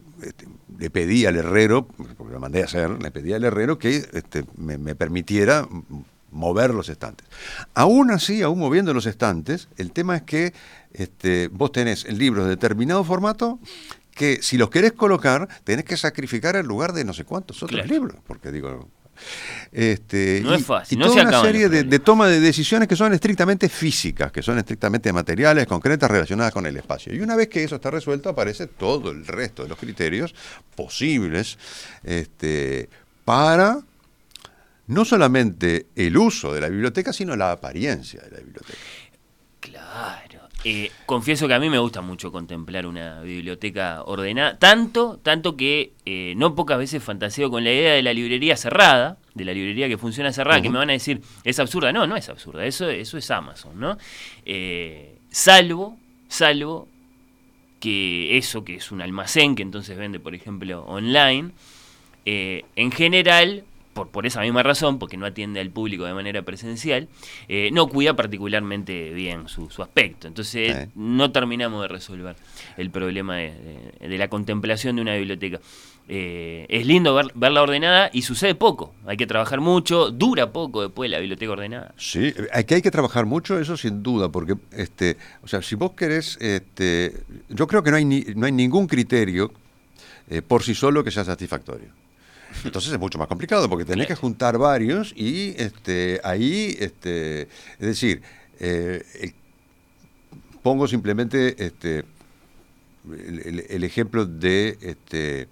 le pedí al herrero, porque lo mandé a hacer, le pedí al herrero que este, me, me permitiera mover los estantes. Aún así, aún moviendo los estantes, el tema es que este, vos tenés libros de determinado formato que si los querés colocar, tenés que sacrificar el lugar de no sé cuántos otros Claro. libros, porque digo... Este, No y- es fácil, y no toda se una serie de, de problemas. toma de decisiones que son estrictamente físicas, que son estrictamente materiales, concretas, relacionadas con el espacio. Y una vez que eso está resuelto, aparece todo el resto de los criterios posibles este, para no solamente el uso de la biblioteca, sino la apariencia de la biblioteca. Claro. Eh, confieso que a mí me gusta mucho contemplar una biblioteca ordenada, tanto, tanto que eh, no pocas veces fantaseo con la idea de la librería cerrada, de la librería que funciona cerrada, que me van a decir, es absurda. No, no es absurda, eso, eso es Amazon, ¿no? Eh, salvo, salvo que eso, que es un almacén que entonces vende, por ejemplo, online, en general, por, por esa misma razón, porque no atiende al público de manera presencial, eh, no cuida particularmente bien su, su aspecto. Entonces Sí. no terminamos de resolver el problema de, de- de la contemplación de una biblioteca. Eh, es lindo ver- verla ordenada y sucede poco. Hay que trabajar mucho, dura poco después la biblioteca ordenada. Sí, hay que hay que trabajar mucho, eso sin duda, porque este, o sea, si vos querés, este, yo creo que no hay ni- no hay ningún criterio eh, por sí solo que sea satisfactorio. Entonces es mucho más complicado porque tenés que juntar varios y este, ahí, este, es decir, eh, el- pongo simplemente este, el, el- el ejemplo de, este,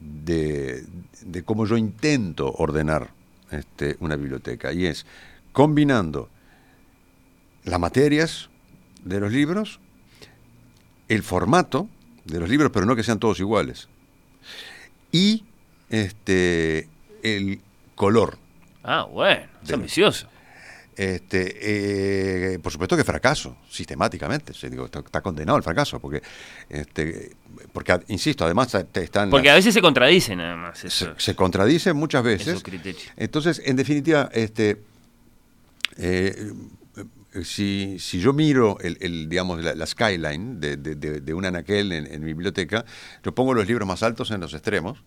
de, de cómo yo intento ordenar este, una biblioteca y es combinando las materias de los libros, el formato de los libros, pero no que sean todos iguales, y este, el color. Ah, bueno, es ambicioso. Este, eh, por supuesto que fracaso, sistemáticamente. Se digo, está, está condenado al fracaso, porque, este, porque insisto, además están Porque las- a veces se contradicen además se, contradicen muchas veces. Entonces, en definitiva, este, eh, eh, si, si yo miro el, el, digamos, la, la skyline de, de- de- de un anaquel en, en mi biblioteca, yo pongo los libros más altos en los extremos.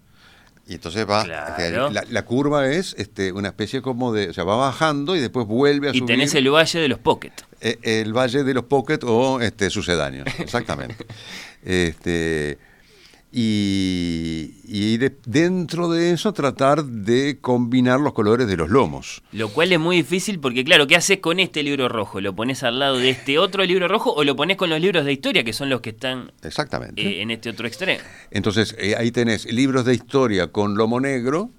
Y entonces va, Claro. la, la curva es este, una especie como de, o sea, va bajando y después vuelve a Y subir. tenés el valle de los pocket. Eh, el valle de los pocket o este sucedáneos, exactamente. este, y y de- dentro de eso tratar de combinar los colores de los lomos. Lo cual es muy difícil porque, claro, ¿qué haces con este libro rojo? ¿Lo pones al lado de este otro libro rojo o lo pones con los libros de historia, que son los que están Exactamente. eh, en este otro extremo? Entonces, eh, ahí tenés libros de historia con lomo negro.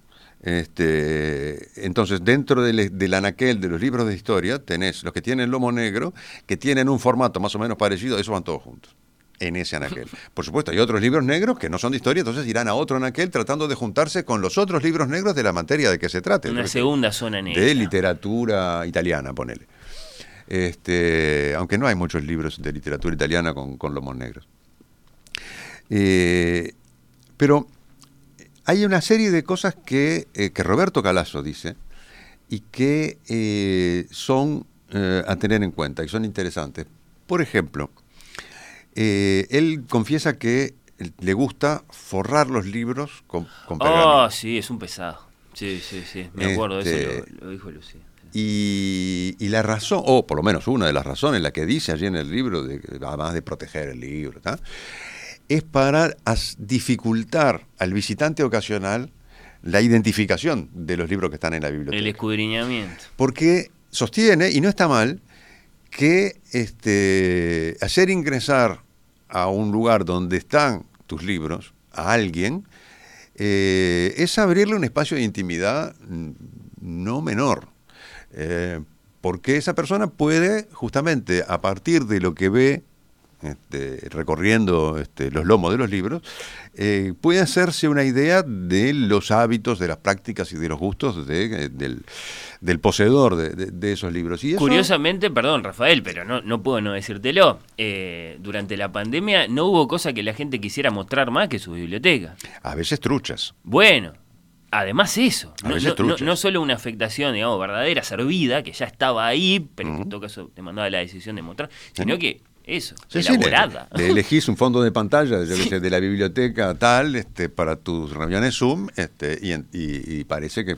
Este, entonces, dentro del, del anaquel de los libros de historia, tenés los que tienen lomo negro, que tienen un formato más o menos parecido, esos van todos juntos en ese anaquel. Por supuesto, hay otros libros negros que no son de historia, entonces irán a otro anaquel tratando de juntarse con los otros libros negros de la materia de que se trate. Una segunda zona negra. de literatura italiana, ponele. Este, aunque no hay muchos libros de literatura italiana con, con lomos negros. Eh, pero hay una serie de cosas que, eh, que Roberto Calasso dice y que eh, son a tener en cuenta y son interesantes. Por ejemplo, eh, él confiesa que le gusta forrar los libros con, con pergamino. Oh, sí, es un pesado. Sí, sí, sí, me acuerdo, Este, eso lo, lo dijo Lucía. Y, y la razón, o por lo menos una de las razones, la que dice allí en el libro, de, además de proteger el libro, ¿tá? es para dificultar al visitante ocasional la identificación de los libros que están en la biblioteca. El escudriñamiento. Porque sostiene, y no está mal, que este, hacer ingresar a un lugar donde están tus libros a alguien eh, es abrirle un espacio de intimidad mm, no menor. Eh, porque esa persona puede, justamente a partir de lo que ve, este, recorriendo este, los lomos de los libros, eh, puede hacerse una idea de los hábitos, de las prácticas y de los gustos de- del, del poseedor de, esos libros. Y eso- Curiosamente, perdón Rafael, pero no, no puedo no decírtelo, eh, durante la pandemia no hubo cosa que la gente quisiera mostrar más que su biblioteca. A veces truchas. Bueno, además eso, no, no- no- solo una afectación, digamos, verdadera, servida, que ya estaba ahí, pero que en todo caso te mandaba la decisión de mostrar, sino que eso, Sí, sí, le- elaborada. le, elegís un fondo de pantalla yo qué sé, de la biblioteca tal este, para tus reuniones Zoom este, y, en- y- y parece que...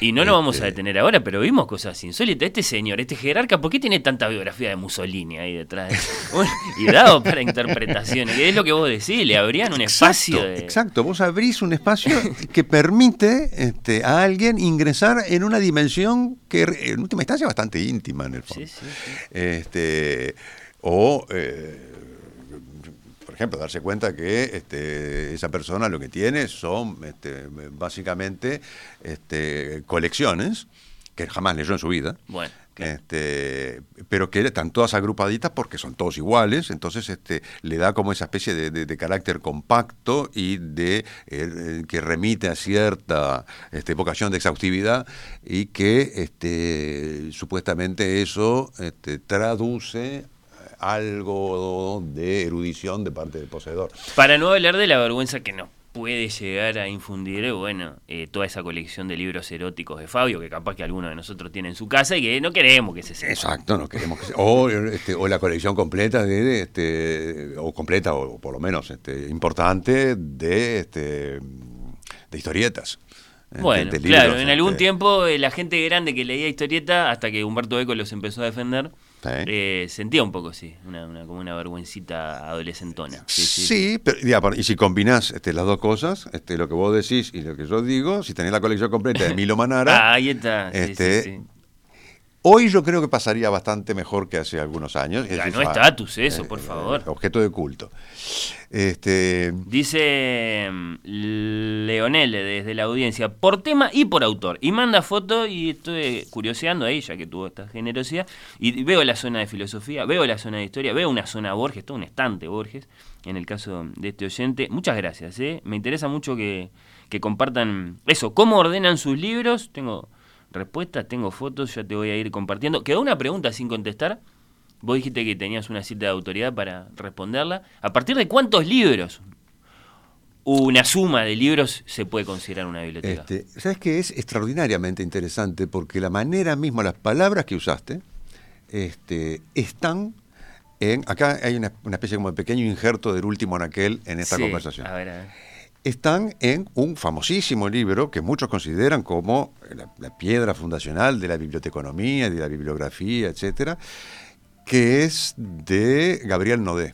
Y no nos vamos este, a detener ahora, pero vimos cosas insólitas. Este señor, este jerarca, ¿por qué tiene tanta biografía de Mussolini ahí detrás? Bueno, y dado para interpretaciones, que es lo que vos decís, le abrían un espacio Exacto, de... exacto. Vos abrís un espacio que permite este, a alguien ingresar en una dimensión que en última instancia es bastante íntima en el fondo. Sí, sí, sí. Este, o, eh, ejemplo, darse cuenta que este, esa persona lo que tiene son este, básicamente este, colecciones que jamás leyó en su vida. Bueno, claro. Este, pero que están todas agrupaditas porque son todos iguales, entonces este, le da como esa especie de, de- de carácter compacto y de eh, eh, que remite a cierta este, vocación de exhaustividad y que este, supuestamente eso este, traduce algo de erudición de parte del poseedor. Para no hablar de la vergüenza que nos puede llegar a infundir, eh, bueno, eh, toda esa colección de libros eróticos de Fabio, que capaz que alguno de nosotros tiene en su casa y que no queremos que se sepa. Exacto, no queremos que sea- o, este, o la colección completa de, de, este o completa o por lo menos este importante de este de historietas. este, Bueno, de claro, en algún este, tiempo eh, la gente grande que leía historieta, hasta que Humberto Eco los empezó a defender. Eh, sentía un poco, sí, una, una- como una vergüencita adolescentona. Sí, Sí, sí. pero y si combinás este, las dos cosas, este, lo que vos decís y lo que yo digo, si tenés la colección completa de Milo Manara, Ah, ahí está. este, sí. Hoy yo creo que pasaría bastante mejor que hace algunos años. Es Ganó decir, estatus eso, eh, por eh, favor. Objeto de culto. Este, Dice Leonel desde la audiencia, por tema y por autor. Y manda foto y estoy curioseando ahí, ya que tuvo esta generosidad. Y veo la zona de filosofía, veo la zona de historia, veo una zona Borges, todo un estante Borges, en el caso de este oyente. Muchas gracias, ¿eh? me interesa mucho que, que compartan eso, cómo ordenan sus libros. Tengo respuestas, tengo fotos, ya te voy a ir compartiendo. Quedó una pregunta sin contestar. Vos dijiste que tenías una cita de autoridad para responderla. ¿A partir de cuántos libros una suma de libros se puede considerar una biblioteca? Este, ¿Sabes qué? Es extraordinariamente interesante porque la manera misma, las palabras que usaste, este, están en. Acá hay una, una especie como de pequeño injerto del último anaquel en esta Sí, conversación. A ver, a ver. Están en un famosísimo libro que muchos consideran como la, piedra fundacional de la biblioteconomía, de la bibliografía, etcétera, que es de Gabriel Naudet.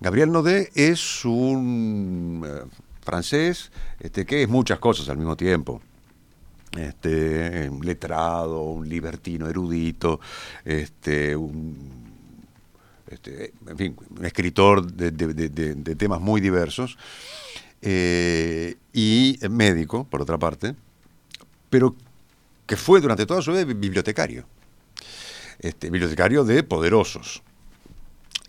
Gabriel Naudet es un eh, francés este, que es muchas cosas al mismo tiempo. Este, un letrado, un libertino erudito, este, un, este, en fin, un escritor de temas muy diversos eh, y médico, por otra parte, pero que fue durante toda su vida bibliotecario, este, bibliotecario de poderosos.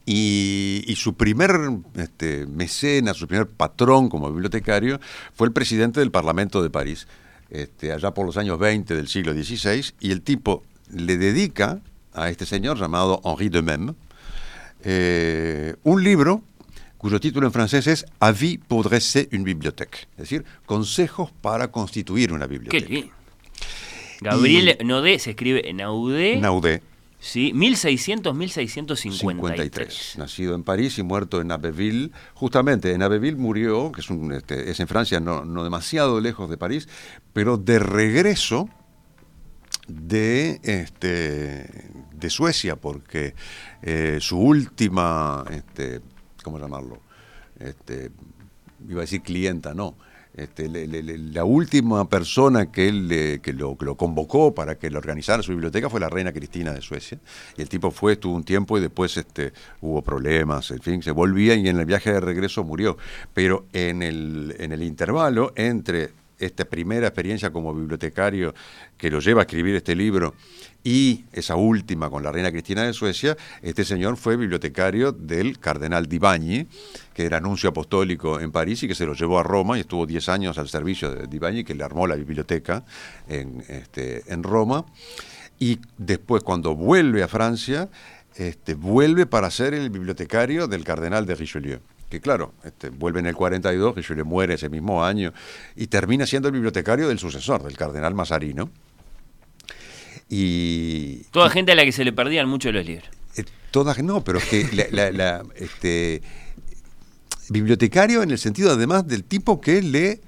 Y, su primer este, mecenas, su primer patrón como bibliotecario fue el presidente del Parlamento de París, este, allá por los años 20 del siglo XVI, y el tipo le dedica a este señor llamado Henri de Mem eh, un libro cuyo título en francés es Avis pour dresser une bibliothèque, es decir, consejos para constituir una Qué biblioteca. lindo. Gabriel Nodé se escribe Naudé. Naudet. Sí, 1600-1653. 53. Nacido en París y muerto en Abbeville. Justamente en Abbeville murió, que es, un, este, es en Francia, no, no demasiado lejos de París, pero de regreso de, este, de Suecia, porque eh, su última, este, ¿cómo llamarlo? Este, iba a decir clienta, no. Este, la última persona que él que lo, lo convocó para que le organizara su biblioteca fue la reina Cristina de Suecia. Y el tipo fue, estuvo un tiempo y después este, hubo problemas, en fin, se volvía y en el viaje de regreso murió. Pero en el, en el intervalo entre esta primera experiencia como bibliotecario que lo lleva a escribir este libro y esa última con la reina Cristina de Suecia, este señor fue bibliotecario del cardenal Di Bagni, que era nuncio apostólico en París y que se lo llevó a Roma y estuvo 10 años al servicio de Di Bagni, que le armó la biblioteca en, este, en Roma. Y después, cuando vuelve a Francia, este, vuelve para ser el bibliotecario del cardenal de Richelieu. Que claro, este, vuelve en el 42, Richelieu muere ese mismo año, y termina siendo el bibliotecario del sucesor, del cardenal Mazarino. Y, Toda gente a la que se le perdían mucho los libros. eh, todas, no, pero es que la, la- la, este, bibliotecario en el sentido además del tipo que le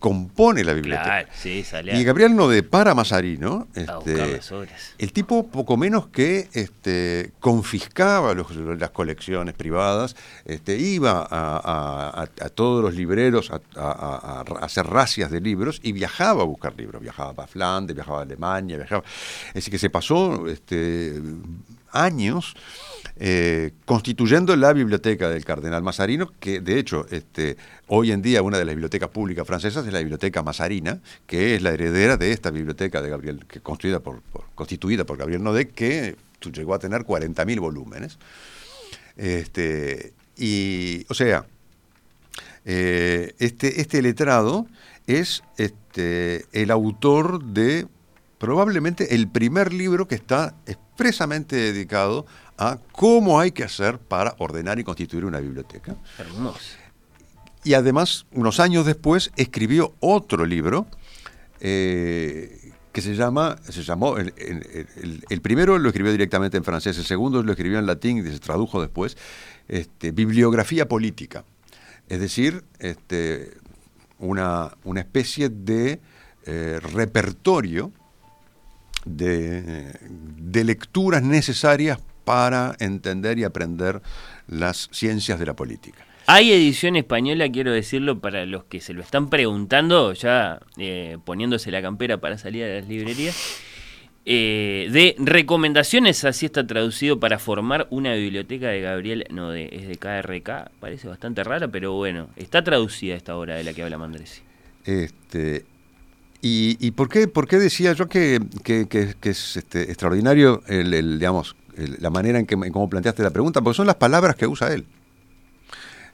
compone la biblioteca. Claro, sí, salía Y Gabriel no depara a Mazarino. este, las obras. el tipo poco menos que este, confiscaba los- las colecciones privadas, este, iba a, a- a- a todos los libreros a, hacer racias de libros y viajaba a buscar libros. Viajaba para Flandes, viajaba a Alemania, viajaba. Decir, que se pasó este, años eh, constituyendo la biblioteca del cardenal Mazarino, que de hecho este, hoy en día una de las bibliotecas públicas francesas es la biblioteca Mazarina, que es la heredera de esta biblioteca de Gabriel, que construida por, constituida por Gabriel Nodé, que llegó a tener 40.000 volúmenes. Este, y, o sea, eh, este, este letrado es este, el autor de probablemente el primer libro que está expresamente dedicado a cómo hay que hacer para ordenar y constituir una biblioteca. Hermoso. Y además, unos años después, escribió otro libro eh, que se llama, se llamó, el, el- el- el primero lo escribió directamente en francés, el segundo lo escribió en latín y se tradujo después, este, Bibliografía Política. Es decir, este, una, una especie de eh, repertorio de, de lecturas necesarias para entender y aprender las ciencias de la política. Hay edición española, quiero decirlo, para los que se lo están preguntando, ya eh, poniéndose la campera para salir a las librerías, eh, de recomendaciones, así está traducido para formar una biblioteca de Gabriel, no, de, es de KRK, parece bastante rara, pero bueno, está traducida esta obra de la que habla Mandresi. Este, y, por, qué, por qué decía yo que, es este, extraordinario la manera en que en cómo planteaste la pregunta? Porque son las palabras que usa él.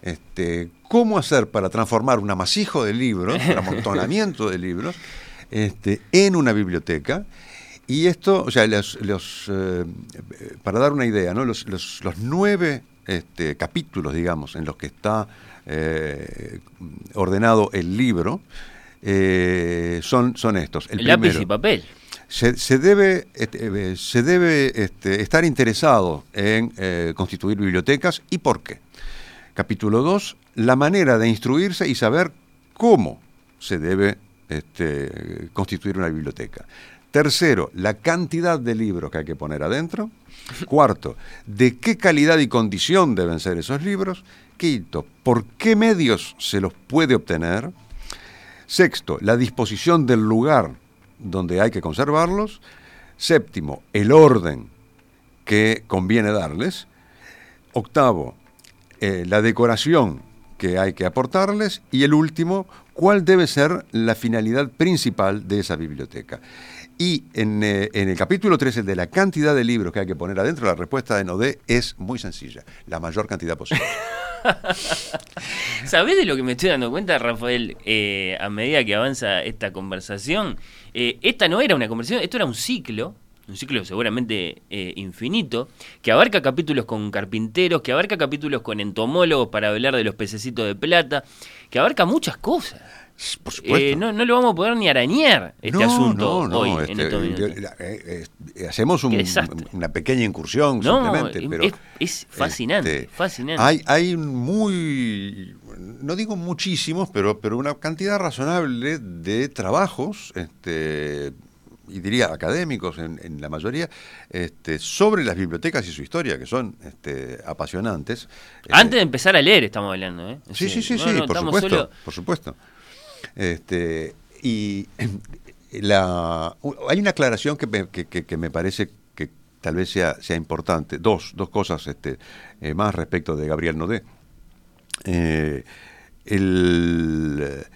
Este, ¿Cómo hacer para transformar un amasijo de libros, un amontonamiento de libros, este, en una biblioteca? Y esto, o sea, eh, para dar una idea, ¿no? los, nueve capítulos, digamos, en los que está eh, ordenado el libro, eh, son, son estos. El, El lápiz y papel. se, se debe, este, eh, se debe este, estar interesado en eh, constituir bibliotecas y por qué. Capítulo 2, la manera de instruirse y saber cómo se debe este, constituir una biblioteca. Tercero, la cantidad de libros que hay que poner adentro. Cuarto, de qué calidad y condición deben ser esos libros. Quinto, por qué medios se los puede obtener. Sexto, la disposición del lugar donde hay que conservarlos. Séptimo, el orden que conviene darles. Octavo, eh, la decoración que hay que aportarles. Y el último, cuál debe ser la finalidad principal de esa biblioteca. Y en, eh, en el capítulo 13, el de la cantidad de libros que hay que poner adentro, la respuesta de Nodé es muy sencilla, la mayor cantidad posible. ¿Sabés de lo que me estoy dando cuenta, Rafael, eh, a medida que avanza esta conversación? Eh, esta no era una conversación, esto era un ciclo, un ciclo seguramente eh, infinito, que abarca capítulos con carpinteros, que abarca capítulos con entomólogos para hablar de los pececitos de plata, que abarca muchas cosas. Por supuesto. Eh, no, no lo vamos a poder ni arañar este No, asunto no, hoy en este, estos minutos. yo- la- eh, eh, hacemos un- una pequeña incursión simplemente, es- pero es- es fascinante, este, fascinante. Hay, hay muy, no digo muchísimos, pero, pero una cantidad razonable de trabajos, este, y diría académicos en, en la mayoría, este, sobre las bibliotecas y su historia, que son este, apasionantes. Antes de Eh, empezar a leer estamos hablando, ¿eh? Sí, sí, sí, sí, por supuesto, solo- por supuesto. Este, y la, hay una aclaración que me, parece que tal vez sea, sea importante. Dos, dos cosas este, eh, más respecto de Gabriel Nodé. Eh, el,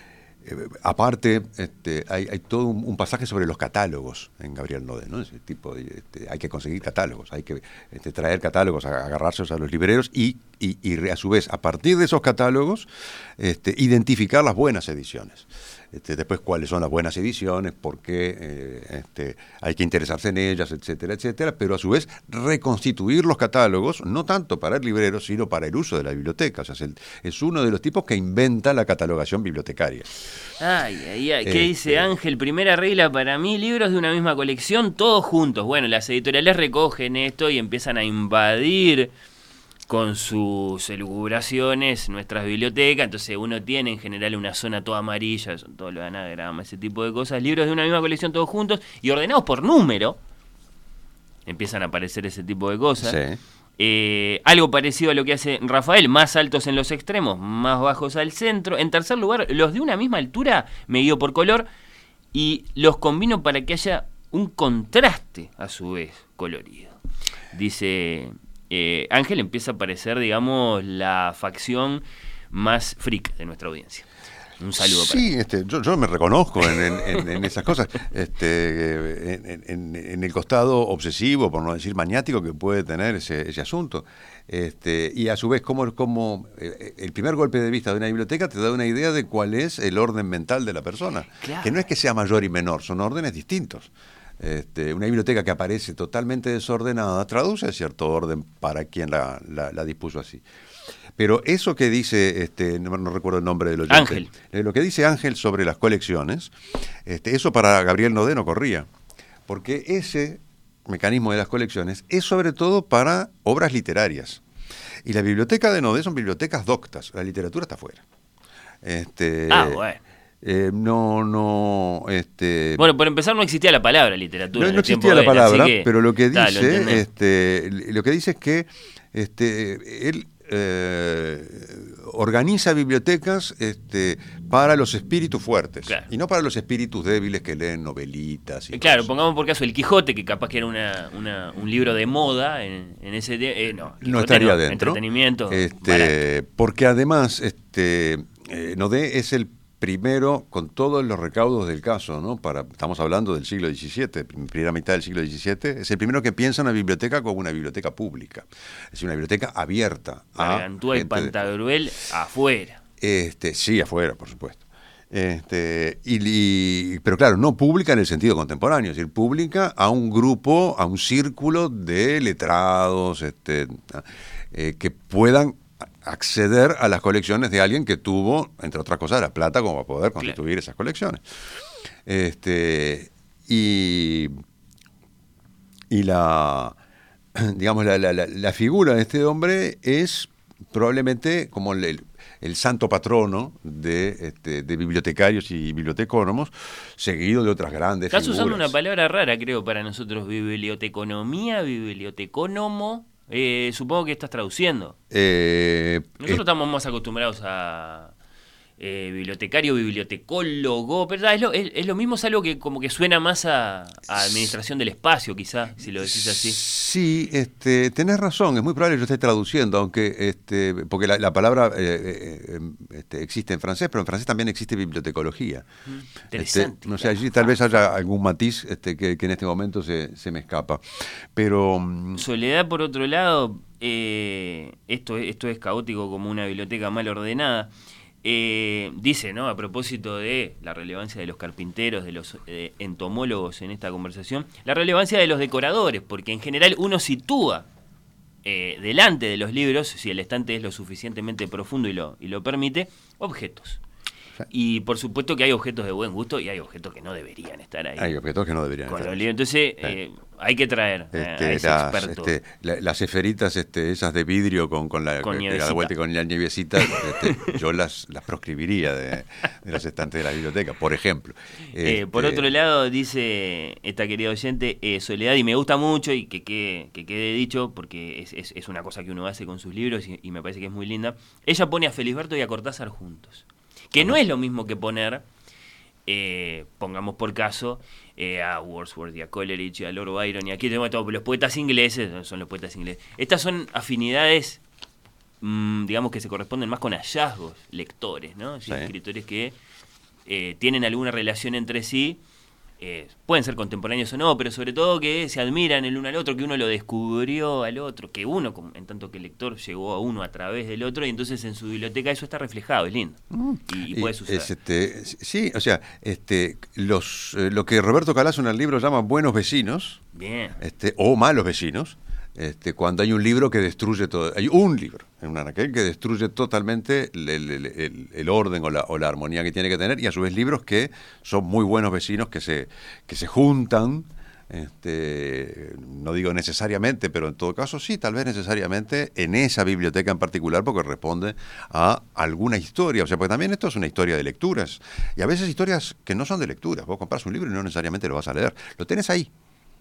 eh, aparte, este, hay, hay todo un, pasaje sobre los catálogos en Gabriel Nodé, ¿no? Ese tipo de, este, hay que conseguir catálogos, hay que este, traer catálogos, a- agarrárselos a los libreros y, y- y a su vez, a partir de esos catálogos, este, identificar las buenas ediciones. Este, después, cuáles son las buenas ediciones, por qué eh, este, hay que interesarse en ellas, etcétera, etcétera, pero a su vez reconstituir los catálogos, no tanto para el librero, sino para el uso de la biblioteca. O sea, es, el- es uno de los tipos que inventa la catalogación bibliotecaria. Ay, ay, ay. ¿Qué Este- dice Ángel? Primera regla para mí, libros de una misma colección, todos juntos. Bueno, las editoriales recogen esto y empiezan a invadir con sus elucubraciones nuestras bibliotecas. Entonces uno tiene en general una zona toda amarilla, son todos los anagramas, ese tipo de cosas. Libros de una misma colección, todos juntos y ordenados por número. Empiezan a aparecer ese tipo de cosas. Sí. Eh, algo parecido a lo que hace Rafael, más altos en los extremos, más bajos al centro. En tercer lugar, los de una misma altura, medido por color, y los combino para que haya un contraste a su vez colorido. Dice eh, Ángel, empieza a aparecer, digamos, la facción más freak de nuestra audiencia. Un saludo para Sí, este, yo, yo me reconozco en, en- en- en esas cosas, este, en, en- el costado obsesivo, por no decir maniático, que puede tener ese, ese asunto. Este, y a su vez, como, como eh, el primer golpe de vista de una biblioteca te da una idea de cuál es el orden mental de la persona. Claro. Que no es que sea mayor y menor, son órdenes distintos. Este, una biblioteca que aparece totalmente desordenada traduce cierto orden para quien la, la- la dispuso así. Pero eso que dice, este, no, no recuerdo el nombre del oyente, Ángel. eh, lo que dice Ángel sobre las colecciones, este, eso para Gabriel Nodé no corría, porque ese mecanismo de las colecciones es sobre todo para obras literarias. Y la biblioteca de Nodé son bibliotecas doctas, la literatura está fuera. Este, Ah, bueno. Eh, no, no, este, Bueno, por empezar no existía la palabra literatura. no, en no existía la él, palabra, que, pero lo que lo dice, este, lo que dice es que este, él eh, organiza bibliotecas este, para los espíritus fuertes Claro. y no para los espíritus débiles que leen novelitas. Y Eh, Claro, cosas. pongamos por caso el Quijote, que capaz que era una, una- un libro de moda en, en ese. Eh, no, Quijote no estaría dentro. Entretenimiento. Este, porque además, este, eh, Nodé es el primero con todos los recaudos del caso, ¿no? Para, estamos hablando del siglo XVII, primera mitad del siglo XVII, es el primero que piensa en una biblioteca como una biblioteca pública, es decir, una biblioteca abierta. Gargantúa y gente de- Pantagruel afuera. Este, sí, afuera, por supuesto. Este, y, y- pero claro, no pública en el sentido contemporáneo, es decir, pública a un grupo, a un círculo de letrados este, eh, que puedan acceder a las colecciones de alguien que tuvo, entre otras cosas, la plata como para poder constituir esas colecciones. Este, y, y la, digamos, la, la- figura de este hombre es probablemente como el, el- santo patrono de, este, de bibliotecarios y bibliotecónomos, seguido de otras grandes Estás usando una palabra rara, creo, para nosotros. Biblioteconomía, bibliotecónomo. Eh, supongo que estás traduciendo. Eh, Nosotros estamos más acostumbrados a eh, bibliotecario, bibliotecólogo, pero ah, es lo, es- es lo mismo, es algo que como que suena más a, a administración del espacio, quizá, si lo decís así. Sí, este, tenés razón, es muy probable que yo esté traduciendo, aunque este, porque la, la palabra eh, eh, eh, este, existe en francés, pero en francés también existe bibliotecología. Interesante. Este, no sé, allí tal vez haya algún matiz este, que, que en este momento se, se me escapa. Pero mm, Soledad, por otro lado, eh, esto, esto es caótico como una biblioteca mal ordenada. Eh, dice, ¿no? A propósito de la relevancia de los carpinteros, de los eh, entomólogos en esta conversación, la relevancia de los decoradores, porque en general uno sitúa eh, delante de los libros, si el estante es lo suficientemente profundo y lo, y lo permite, objetos. Y por supuesto que hay objetos de buen gusto y hay objetos que no deberían estar ahí. Hay objetos que no deberían estar. Entonces, eh, hay que traer eh, a Este, ese las, experto. este, la- las esferitas este, esas de vidrio con, con la Con que- vuelta y con la nievecita, este, yo las, las proscribiría de, de los estantes de la biblioteca, por ejemplo. Eh, por Este, otro lado, dice esta querida oyente, eh, Soledad, y me gusta mucho y que quede, que quede dicho, porque es, es- es una cosa que uno hace con sus libros y, y me parece que es muy linda. Ella pone a Felisberto y a Cortázar juntos. Que no es lo mismo que poner, eh, pongamos por caso, eh, a Wordsworth y a Coleridge y a Lord Byron y aquí tenemos todos los poetas ingleses, son los poetas ingleses. Estas son afinidades, mm, digamos que se corresponden más con hallazgos, lectores, ¿no? Sí, Sí. Escritores que eh, tienen alguna relación entre sí, eh, pueden ser contemporáneos o no, pero sobre todo que se admiran el uno al otro, que uno lo descubrió al otro, que uno, como- en tanto que el lector, llegó a uno a través del otro, y entonces en su biblioteca eso está reflejado, es lindo. Y, y puede suceder. es, este, sí, o sea, este, los, eh, lo que Roberto Calazo en el libro llama buenos vecinos, Bien. este, o malos vecinos, este, cuando hay un libro que destruye todo, hay un libro en un anaquel que destruye totalmente el, orden o la, o la armonía que tiene que tener, y a su vez libros que son muy buenos vecinos, que se, que se juntan, este, no digo necesariamente, pero en todo caso sí, tal vez necesariamente en esa biblioteca en particular, porque responde a alguna historia. O sea, porque también esto es una historia de lecturas. Y a veces historias que no son de lecturas. Vos compras un libro y no necesariamente lo vas a leer. Lo tenés ahí.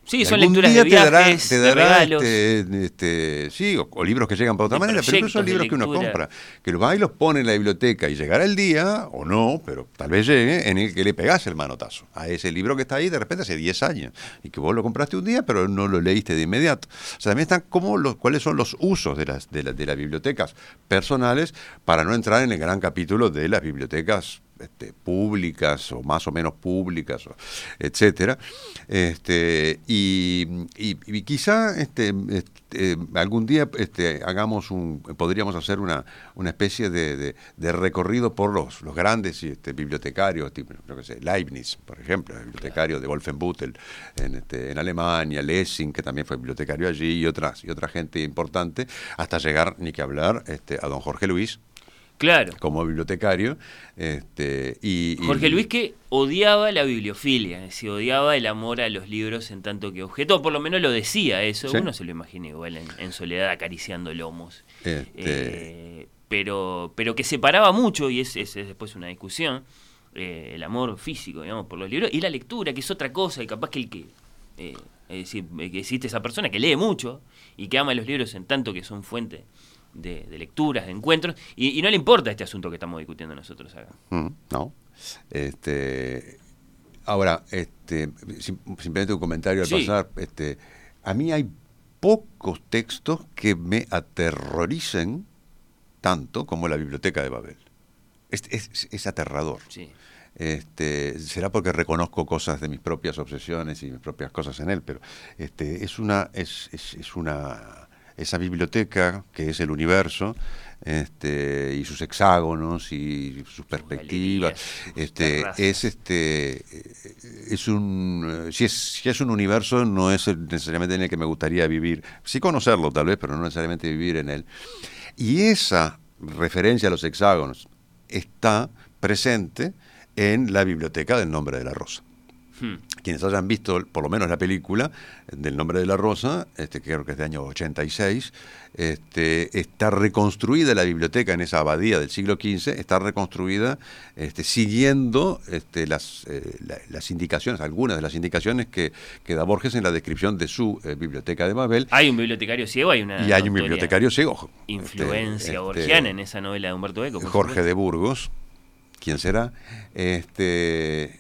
Sí, son lecturas de te dará- viajes, te de regalos. este, este, sí, o, o libros que llegan para otra manera, pero de libros que uno compra, que los va y los pone en la biblioteca y llegará el día, o no, pero tal vez llegue, en el que le pegás el manotazo a ese libro que está ahí de repente hace 10 años y que vos lo compraste un día, pero no lo leíste de inmediato. O sea, también están como los, cuáles son los usos de las, de, la- de las bibliotecas personales para no entrar en el gran capítulo de las bibliotecas este, públicas o más o menos públicas, etcétera. Este, y, quizá este, este, algún día hagamos podríamos hacer una, especie de, recorrido por los, grandes bibliotecarios, tipo, Leibniz, por ejemplo, el bibliotecario de Wolfenbüttel en, este, en Alemania, Lessing, que también fue bibliotecario allí, y otras, y otra gente importante, hasta llegar, ni que hablar, a don Jorge Luis, Claro. como bibliotecario. Este, y, y- Jorge Luis que odiaba la bibliofilia, es decir, odiaba el amor a los libros en tanto que objeto, o por lo menos lo decía eso, Sí. uno se lo imagina igual en, en soledad acariciando lomos. Este- Eh, pero, pero que separaba mucho, y es, es- es después una discusión, eh, el amor físico, digamos, por los libros, y la lectura, que es otra cosa, y capaz que el que... eh, es decir, eh, que existe esa persona que lee mucho y que ama los libros en tanto que son fuente de, de lecturas, de encuentros, y, y no le importa este asunto que estamos discutiendo nosotros acá. Mm, No. Este, ahora, este, sim- simplemente un comentario al Sí. pasar. Este, a mí hay pocos textos que me aterroricen tanto como la biblioteca de Babel. Es, es- es aterrador. Sí. Este, será porque reconozco cosas de mis propias obsesiones y mis propias cosas en él, pero este, es una, es, es- es una, esa biblioteca que es el universo, este, y sus hexágonos y sus perspectivas, este, es este, eh, es un, eh, si es, si es un universo no es necesariamente en el que me gustaría vivir, sí conocerlo tal vez, pero no necesariamente vivir en él. Y esa referencia a los hexágonos está presente en la biblioteca del Nombre de la Rosa. Hmm. Quienes hayan visto por lo menos la película del Nombre de la Rosa, este, creo que es de año 86, este, está reconstruida la biblioteca en esa abadía del siglo XV, está reconstruida este, siguiendo este, las, eh, la- las indicaciones, algunas de las indicaciones que, que da Borges en la descripción de su eh, biblioteca de Babel. Hay un bibliotecario ciego, hay una y hay un bibliotecario ciego. influencia borgiana en esa novela de Humberto Eco. Jorge supuesto. de Burgos, ¿quién será? Este,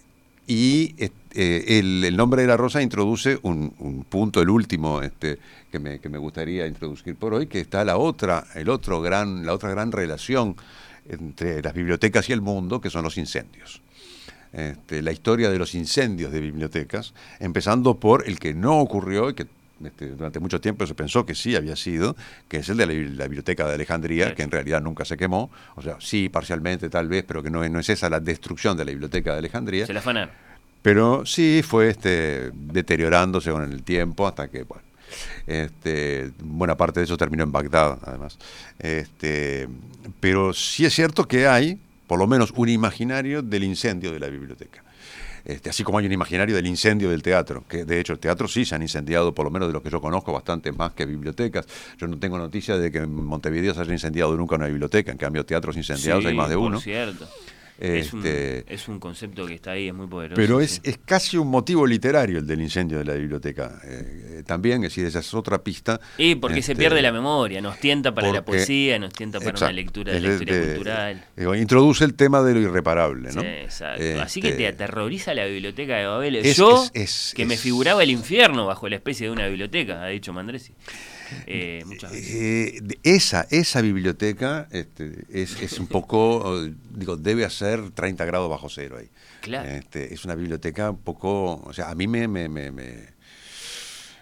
y este, el, el nombre de la rosa introduce un, un punto, el último, este, que me, que me gustaría introducir por hoy, que está la otra, el otro gran, la otra gran relación entre las bibliotecas y el mundo, que son los incendios. Este, la historia de los incendios de bibliotecas, empezando por el que no ocurrió y que este, durante mucho tiempo se pensó que sí había sido, que es el de la, bi- la biblioteca de Alejandría, que en realidad nunca se quemó, o sea, sí, parcialmente tal vez, pero que no, es- no es esa la destrucción de la biblioteca de Alejandría, Se la afanaron. pero sí fue este, deteriorándose con el tiempo hasta que, bueno, este, buena parte de eso terminó en Bagdad, además. Este, pero sí es cierto que hay por lo menos un imaginario del incendio de la biblioteca. Este, así como hay un imaginario del incendio del teatro, que de hecho el teatro sí se han incendiado, por lo menos de lo que yo conozco, bastante más que bibliotecas. Yo no tengo noticia de que en Montevideo se haya incendiado nunca una biblioteca, en cambio teatros incendiados hay más de por uno. cierto. Es, un, Este, es un concepto que está ahí, es muy poderoso. Pero es, sí. es casi un motivo literario el del incendio de la biblioteca. eh, eh, también, es decir, esa es otra pista. Y porque se Este, pierde la memoria, nos tienta para la poesía, nos tienta para una Exacto. lectura de historia de- cultural. digo, introduce el tema de lo irreparable, ¿no? Sí, exacto. Así que Este, te aterroriza la biblioteca de Babel. Es- Yo, que me figuraba el infierno bajo la especie de una biblioteca, ha dicho Mandresi. Eh, muchas veces. Eh, esa, esa biblioteca este, es, es un poco, digo, debe hacer 30 grados bajo cero ahí. Claro. Este, es una biblioteca un poco, o sea, a mí me, me, me- me-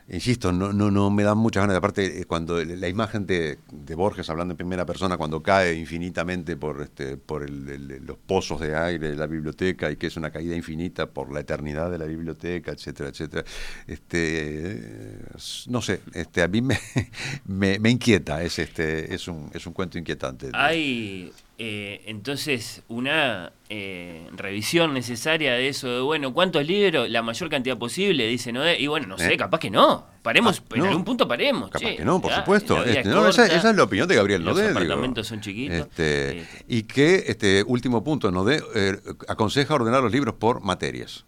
insisto, no, no, no me dan muchas ganas. Aparte, eh, cuando la imagen de, de Borges hablando en primera persona, cuando cae infinitamente por, este, por el- los pozos de aire de la biblioteca y que es una caída infinita por la eternidad de la biblioteca, etcétera, etcétera. Este, eh, no sé, este, a mí me, me, me inquieta, es, este, es, un, es un cuento inquietante. Hay eh, entonces una eh, revisión necesaria de eso, de bueno, ¿cuántos libros? La mayor cantidad posible, dice Noé. Y bueno, no sé, Eh. capaz que no. Paremos, Ah, en algún punto paremos. Capaz che, que no, por supuesto. Este, es no, esa, es la opinión de Gabriel Los Nodé. digo. apartamentos son chiquitos. Este, Este, y que, este último punto, Nodé eh, aconseja ordenar los libros por materias.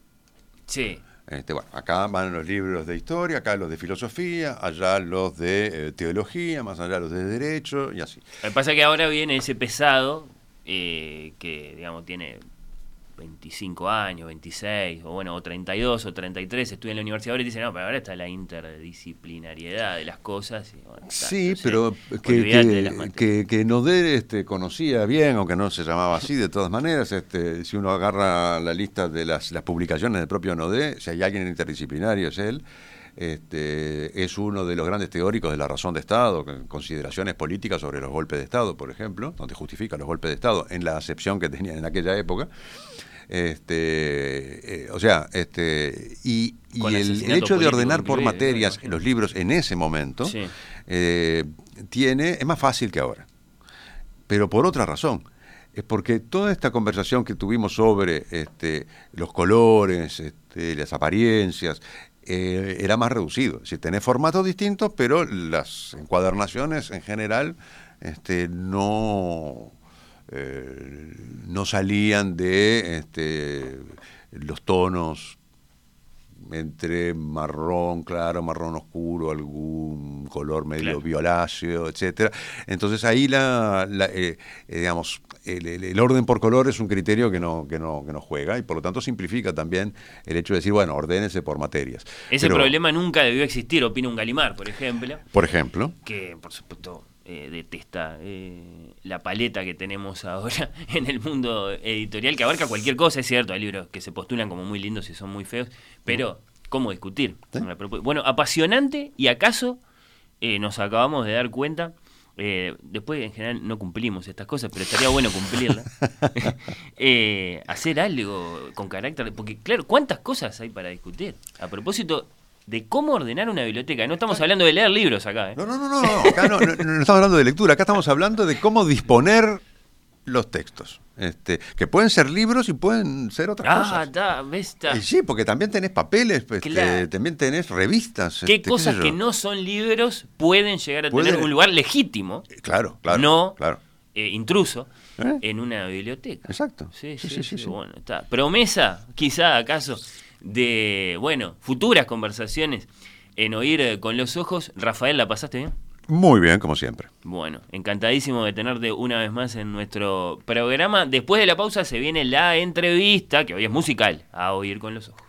sí. Este, bueno, acá van los libros de historia, acá los de filosofía, allá los de eh, teología, más allá los de derecho y así. Lo que pasa es que ahora viene ese pesado eh, que, digamos, tiene 25 años, 26, o bueno, o 32 o 33, estudia en la universidad ahora y dice, no, pero ahora está la interdisciplinariedad de las cosas. y, bueno, Sí, pero que, que, que, que Nodé este, conocía bien, aunque no se llamaba así, de todas maneras, este, si uno agarra la lista de las, las publicaciones del propio Nodé, si hay alguien interdisciplinario es él, este, es uno de los grandes teóricos de la razón de Estado, con consideraciones políticas sobre los golpes de Estado, por ejemplo, donde justifica los golpes de Estado en la acepción que tenían en aquella época. Este, eh, o sea, este, y, el, hecho de ordenar por materias los libros en ese momento, Sí. eh, tiene, es más fácil que ahora. Pero por otra razón. Es porque toda esta conversación que tuvimos sobre este, los colores, este, las apariencias, eh, era más reducido. Si tenés formatos distintos, pero las encuadernaciones en general este, no, eh, no salían de este, los tonos entre marrón claro, marrón oscuro, algún color medio Claro. violáceo, etcétera. Entonces ahí la, la, eh, eh, digamos el, el- el orden por color es un criterio que no, que no, que no juega y por lo tanto simplifica también el hecho de decir, bueno, ordénese por materias. Ese Pero, problema nunca debió existir, opina un Galimar, por ejemplo, Por ejemplo, que por supuesto eh, detesta eh, la paleta que tenemos ahora en el mundo editorial, que abarca cualquier cosa, es cierto, hay libros que se postulan como muy lindos y son muy feos, pero ¿cómo discutir? Sí. Bueno, apasionante y acaso eh, nos acabamos de dar cuenta, después en general no cumplimos estas cosas, pero estaría bueno cumplirlas, hacer algo con carácter, porque claro, ¿cuántas cosas hay para discutir? A propósito de cómo ordenar una biblioteca, no estamos hablando de leer libros acá, ¿eh? no, no, no, no, no, acá no, no- no estamos hablando de lectura, acá estamos hablando de cómo disponer los textos, este, que pueden ser libros y pueden ser otras Ah, cosas. está, ves, está. Y sí, porque también tenés papeles, este, Claro. también tenés revistas. ¿Qué este, cosas que no son libros pueden llegar a Pueden- tener un lugar legítimo, Claro, claro. no Claro. eh, intruso, ¿Eh? en una biblioteca? Exacto. Sí, Sí, sí, sí, sí, sí, sí. bueno, está. Promesa, quizá acaso, de, bueno, futuras conversaciones en Oír eh, con los Ojos. Rafael, ¿la pasaste bien? Muy bien, como siempre. Bueno, encantadísimo de tenerte una vez más en nuestro programa. Después de la pausa se viene la entrevista, que hoy es musical, a Oír con los Ojos.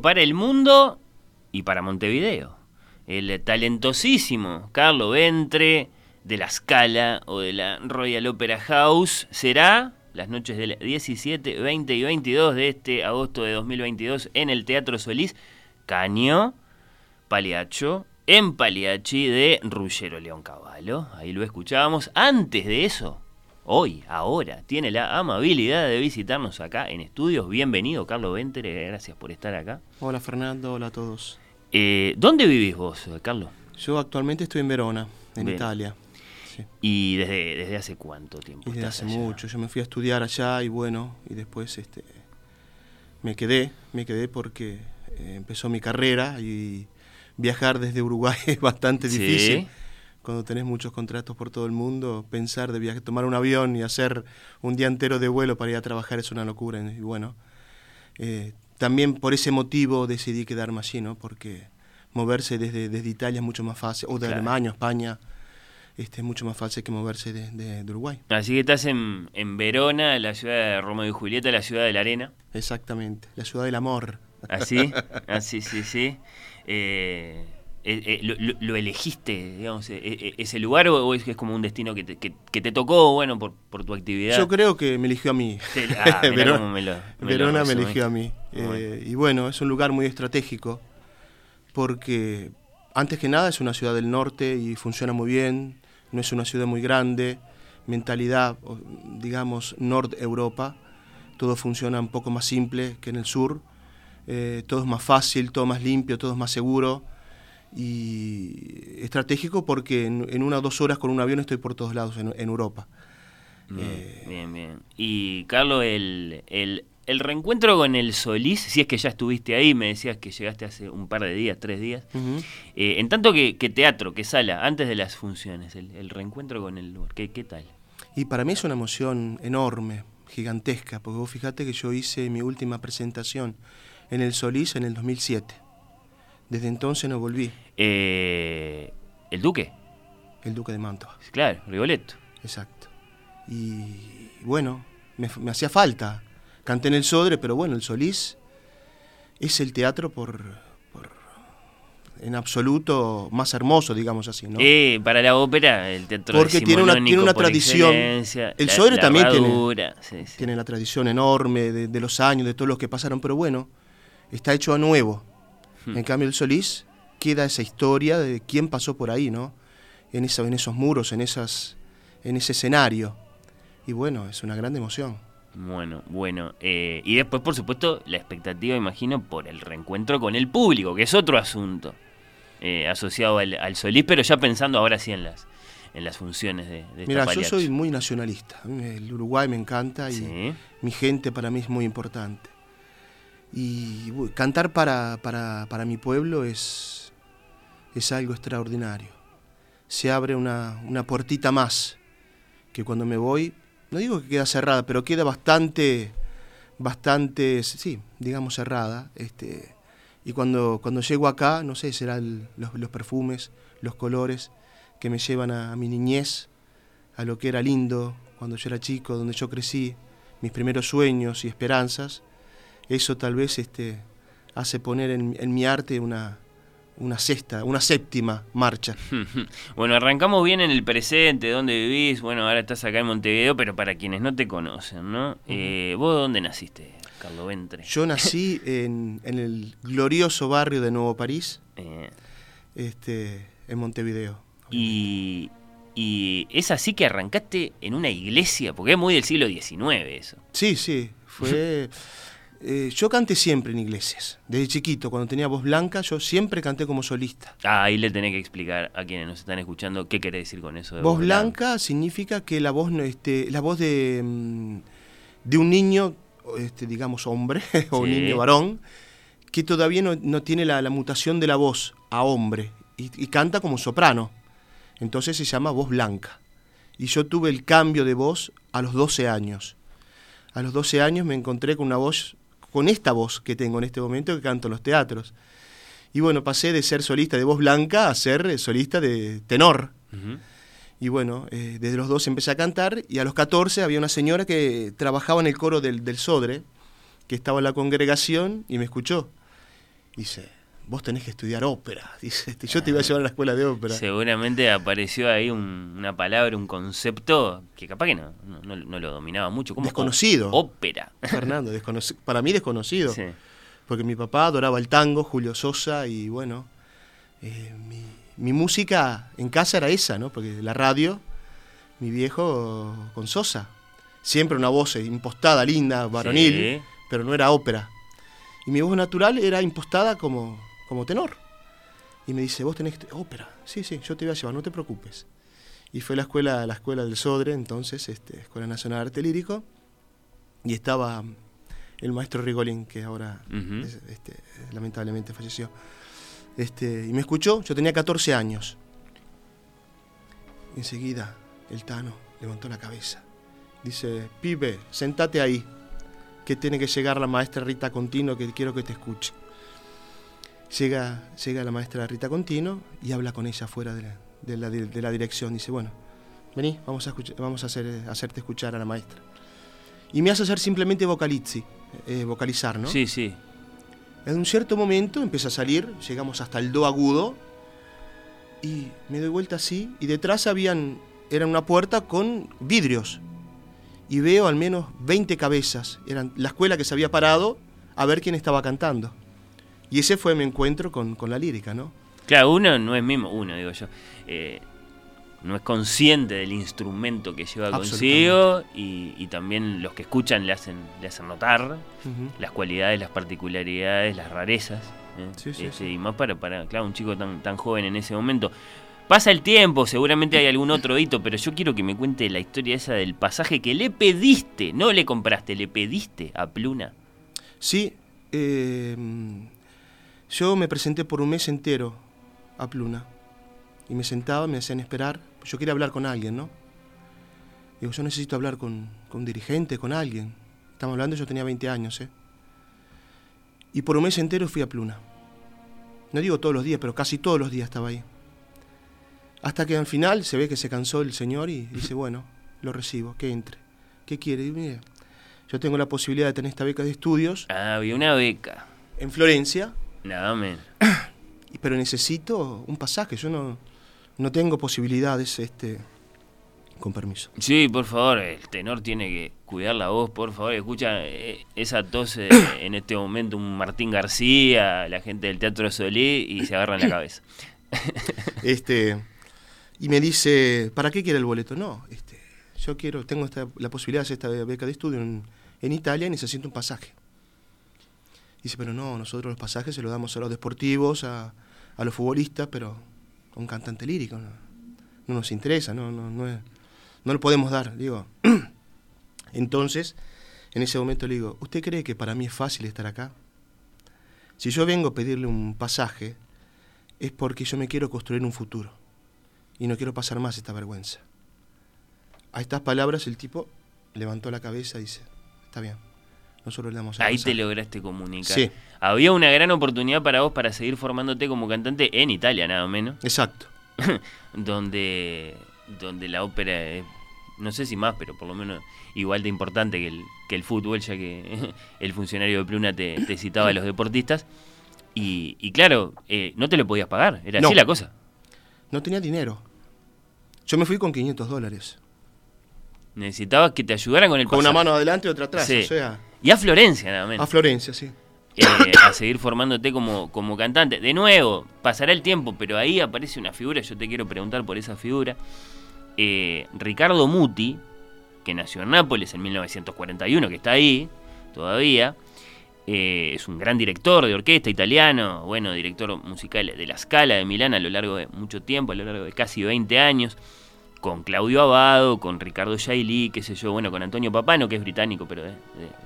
Para el mundo y para Montevideo. El talentosísimo Carlo Ventre de la Scala o de la Royal Opera House será las noches del 17, 20 y 22 de este agosto de 2022 en el Teatro Solís Caño, Paliacho, en Paliachi de Ruggero León Cavallo. Ahí lo escuchábamos. Antes de eso, hoy, ahora, tiene la amabilidad de visitarnos acá en estudios. Bienvenido, Carlos Ventre, gracias por estar acá. Hola Fernando, hola a todos. Eh, ¿Dónde vivís vos, Carlos? Yo actualmente estoy en Verona, en Bien. Italia. Sí. ¿Y desde, desde hace cuánto tiempo? Desde estás hace allá? mucho. Yo me fui a estudiar allá y bueno, y después este me quedé, me quedé porque eh, empezó mi carrera y viajar desde Uruguay es bastante Sí. difícil. Cuando tenés muchos contratos por todo el mundo, pensar de viaje, tomar un avión y hacer un día entero de vuelo para ir a trabajar es una locura. Y bueno, eh, también por ese motivo decidí quedarme allí, ¿no? Porque moverse desde, desde Italia es mucho más fácil, o de Claro. Alemania, España, este, es mucho más fácil que moverse de, de- de Uruguay. Así que estás en, en Verona, la ciudad de Romeo y Julieta, la ciudad de la arena. Exactamente, la ciudad del amor. Así, así, sí, sí. Eh, eh, eh, lo, elegiste, digamos, eh, ese lugar o, o es, como un destino que te, que, que te tocó, bueno, por, por tu actividad? Yo creo que me eligió a mí. Ah, Verona, me lo- me lo Verona me resumís. eligió a mí. Bueno. Y bueno, es un lugar muy estratégico porque antes que nada es una ciudad del norte y funciona muy bien, no es una ciudad muy grande, mentalidad, digamos, Nord-Europa, todo funciona un poco más simple que en el sur, todo es más fácil, todo más limpio, todo es más seguro y estratégico porque en, en una o dos horas con un avión estoy por todos lados en, en Europa. Bien, Eh, bien, bien. Y Carlos, el, el el reencuentro con el Solís, si es que ya estuviste ahí, me decías que llegaste hace un par de días, tres días. Eh, en tanto que, que teatro, que sala, antes de las funciones, el, el reencuentro con el lugar, ¿qué, qué tal? Y para mí es una emoción enorme, gigantesca, porque vos fijate que yo hice mi última presentación en el Solís en el 2007. Desde entonces no volví, Eh, el Duque, el Duque de Mantua. claro, Rigoletto. Exacto. Y bueno, me, me hacía falta. Canté en el Sodre, pero bueno, el Solís es el teatro por, por- en absoluto más hermoso, digamos así, ¿no? Eh, para la ópera, el teatro Porque tiene una- tiene una tradición. El Sodre también tiene- sí, sí. Tiene la tradición enorme de, de los años, de todos los que pasaron, pero bueno, está hecho a nuevo. Hmm. En cambio, el Solís queda esa historia de quién pasó por ahí, ¿no? En, eso, en esos muros, en, esas, en ese escenario. Y bueno, es una gran emoción. Bueno, bueno. eh, y después, por supuesto, la expectativa, imagino, por el reencuentro con el público, que es otro asunto eh, asociado al, al Solís, pero ya pensando ahora sí en las, en las funciones de, de Mira, yo soy muy nacionalista. El Uruguay me encanta y Sí. mi gente para mí es muy importante. Y cantar para, para, para mi pueblo es, es algo extraordinario. Se abre una, una puertita más que cuando me voy, no digo que queda cerrada, pero queda bastante, bastante, sí, digamos cerrada. Este, y cuando, cuando llego acá, no sé, serán los, los perfumes, los colores que me llevan a, a mi niñez, a lo que era lindo cuando yo era chico, donde yo crecí, mis primeros sueños y esperanzas. Eso tal vez este, hace poner en, en mi arte una, una sexta, una séptima marcha. Bueno, arrancamos bien en el presente, dónde vivís. Bueno, ahora estás acá en Montevideo, pero para quienes no te conocen, ¿no? Eh, ¿Vos dónde naciste, Carlos Ventre? Yo nací en, en el glorioso barrio de Nuevo París, Eh, este, en Montevideo. y, y es así que arrancaste en una iglesia, porque es muy del siglo XIX eso. Sí, sí, fue... eh, yo canté siempre en iglesias. Desde chiquito, cuando tenía voz blanca, yo siempre canté como solista. Ah, ahí le tenés que explicar a quienes nos están escuchando qué quiere decir con eso de Voz blanca significa que la voz, este, la voz de, mm, de un niño, este, digamos hombre, o un niño varón, que todavía no, no tiene la, la mutación de la voz a hombre y, y canta como soprano. Entonces se llama voz blanca. Y yo tuve el cambio de voz a los 12 años. A los 12 años me encontré con una voz, con esta voz que tengo en este momento que canto en los teatros. Y bueno, pasé de ser solista de voz blanca a ser eh, solista de tenor. Y bueno, eh, desde los 12 empecé a cantar y a los 14 había una señora que trabajaba en el coro del, del Sodre, que estaba en la congregación y me escuchó. Dice, vos tenés que estudiar ópera. Dice, "este, yo te iba a llevar a la escuela de ópera. Seguramente apareció ahí un- una palabra, un concepto que capaz que no, no, lo dominaba mucho. Desconocido. Ópera. Fernando, para mí desconocido. Sí. Porque mi papá adoraba el tango, Julio Sosa, y bueno, eh, mi, mi música en casa era esa, ¿no? Porque la radio, mi viejo con Sosa. Siempre una voz impostada, linda, varonil, Sí. pero no era ópera. Y mi voz natural era impostada como, como tenor. Y me dice, vos tenés. Ópera. Sí, sí, yo te voy a llevar, no te preocupes. Y fue a la escuela, la escuela del Sodre, entonces, este, Escuela Nacional de Arte Lírico. Y estaba el maestro Rigolín, que ahora es- este, lamentablemente falleció. Este, y me escuchó, yo tenía 14 años. Enseguida, el Tano levantó la cabeza. Dice, pibe, sentate ahí, que tiene que llegar la maestra Rita Contino, que quiero que te escuche. Llega, llega la maestra Rita Contino y habla con ella fuera de la, de la, de la dirección. Dice, bueno, vení, vamos a, vamos a hacer, hacerte escuchar a la maestra. Y me hace hacer simplemente vocalizzi, eh, vocalizar, ¿no? Sí, sí. En un cierto momento empieza a salir, llegamos hasta el do agudo y me doy vuelta así y detrás habían era una puerta con vidrios y veo al menos 20 cabezas, eran la escuela que se había parado a ver quién estaba cantando. Y ese fue mi encuentro con, con la lírica, ¿no? Claro, uno no es mismo, uno digo yo, eh, no es consciente del instrumento que lleva consigo y, y también los que escuchan le hacen, le hacen notar las cualidades, las particularidades, las rarezas. ¿eh? Sí, sí, Este, sí. Y más para, para, claro, un chico tan, tan joven en ese momento. Pasa el tiempo, seguramente hay algún otro hito, pero yo quiero que me cuente la historia esa del pasaje que le pediste, no le compraste, le pediste a Pluna. Sí, eh, yo me presenté por un mes entero a Pluna. Y me sentaba, me hacían esperar. Yo quería hablar con alguien, ¿no? Digo, yo necesito hablar con, con un dirigente, con alguien. Estamos hablando, yo tenía 20 años, ¿eh? Y por un mes entero fui a Pluna. No digo todos los días, pero casi todos los días estaba ahí. Hasta que al final se ve que se cansó el señor y dice, bueno, lo recibo, que entre. ¿Qué quiere? Y yo tengo la posibilidad de tener esta beca de estudios Ah, había una beca. en Florencia, Nada menos. pero necesito un pasaje. Yo no, no tengo posibilidades, este, con permiso. Sí, por favor, el tenor tiene que cuidar la voz, por favor. Escucha eh, esa tos eh, en este momento, un Martín García, la gente del Teatro Solé, y se agarran la cabeza. Este, y me dice, ¿para qué quiere el boleto? No, este, yo quiero, tengo esta- la posibilidad de hacer esta beca de estudio en, en Italia y necesito un pasaje. Dice, pero no, nosotros los pasajes se los damos a los deportivos, a, a los futbolistas, pero a un cantante lírico no, no nos interesa, no, no, no, no lo podemos dar. Digo, entonces, en ese momento le digo, ¿usted cree que para mí es fácil estar acá? Si yo vengo a pedirle un pasaje, es porque yo me quiero construir un futuro y no quiero pasar más esta vergüenza. A estas palabras el tipo levantó la cabeza y dice, está bien, nosotros le damos el Ahí te pasaje". lograste comunicar. Sí. Había una gran oportunidad para vos para seguir formándote como cantante en Italia, nada menos. Exacto. donde, donde la ópera es, no sé si más, pero por lo menos igual de importante que el, que el fútbol, ya que el funcionario de Pluna te, te citaba a los deportistas. Y, y claro, eh, no te lo podías pagar, era No. así la cosa. No tenía dinero. Yo me fui con 500 dólares. Necesitabas que te ayudaran con el Con una mano adelante y otra atrás. Sí. O sea, Y a Florencia, nada menos. a Florencia, sí. eh, a seguir formándote como, como cantante. De nuevo, pasará el tiempo, pero ahí aparece una figura, yo te quiero preguntar por esa figura. Eh, Ricardo Muti, que nació en Nápoles en 1941, que está ahí todavía, eh, es un gran director de orquesta italiano, bueno, director musical de la Scala de Milán a lo largo de mucho tiempo, a lo largo de casi 20 años, con Claudio Abado, con Ricardo Yaili, qué sé yo, bueno, con Antonio Papano, que es británico, pero de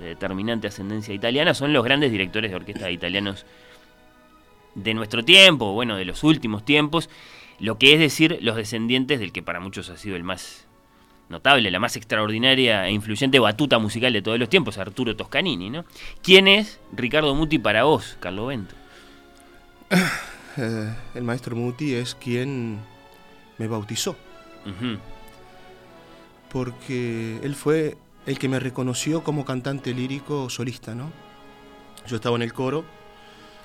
determinante ascendencia italiana, son los grandes directores de orquesta italianos de nuestro tiempo, bueno, de los últimos tiempos, lo que es decir, los descendientes del que para muchos ha sido el más notable, la más extraordinaria e influyente batuta musical de todos los tiempos, Arturo Toscanini, ¿no? ¿Quién es Ricardo Muti para vos, Carlo Bento? Eh, el maestro Muti es quien me bautizó. Porque él fue el que me reconoció como cantante lírico solista, ¿no? Yo estaba en el coro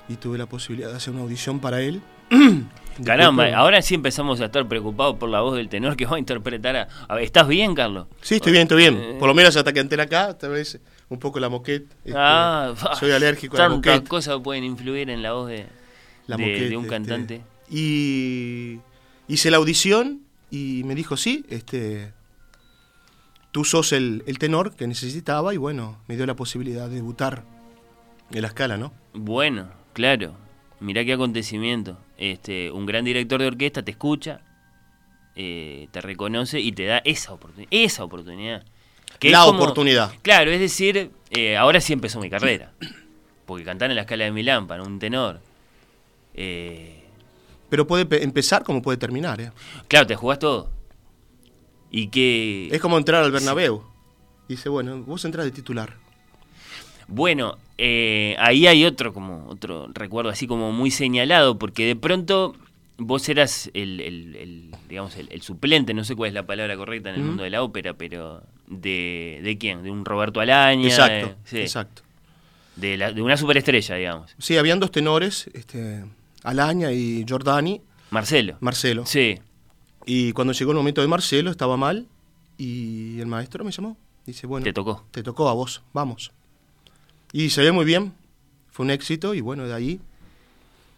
y tuve la posibilidad de hacer una audición para él. Caramba, ahora sí empezamos a estar preocupados por la voz del tenor que va a interpretar a... a ver, ¿Estás bien, Carlos? Sí, estoy bien, estoy bien. Eh. Por lo menos hasta que entré acá, tal vez un poco la moquette. este, Ah, soy alérgico a la Tantas cosas pueden influir en la voz de, la de- moquette, de un este, cantante. Y hice la audición y me dijo, sí, este, tú sos el, el tenor que necesitaba y bueno, me dio la posibilidad de debutar en la escala, ¿no? Bueno, claro. Mirá qué acontecimiento. Este, un gran director de orquesta te escucha, eh, te reconoce y te da esa oportunidad. Esa oportunidad. Que La como- oportunidad. Claro, es decir, eh, ahora sí empezó mi carrera. Porque cantar en la escala de Milán para un tenor. eh, Pero puede pe- empezar como puede terminar, ¿eh? claro, te jugás todo. Y que. Es como entrar al Bernabéu. Dice, bueno, vos entras de titular. Bueno, eh, ahí hay otro como otro recuerdo así como muy señalado, porque de pronto vos eras el, el- el, digamos el, el suplente, no sé cuál es la palabra correcta en el mundo de la ópera, pero de, de quién, de un Roberto Alaña, exacto, sí, exacto. de, la- de una superestrella, digamos, Sí, habían dos tenores, este, Alaña y Giordani, Marcelo. Marcelo. Sí, Y cuando llegó el momento de Marcelo, estaba mal, y el maestro me llamó. Dice, bueno, te tocó. te tocó a vos, vamos. Y se ve muy bien, fue un éxito, y bueno, de ahí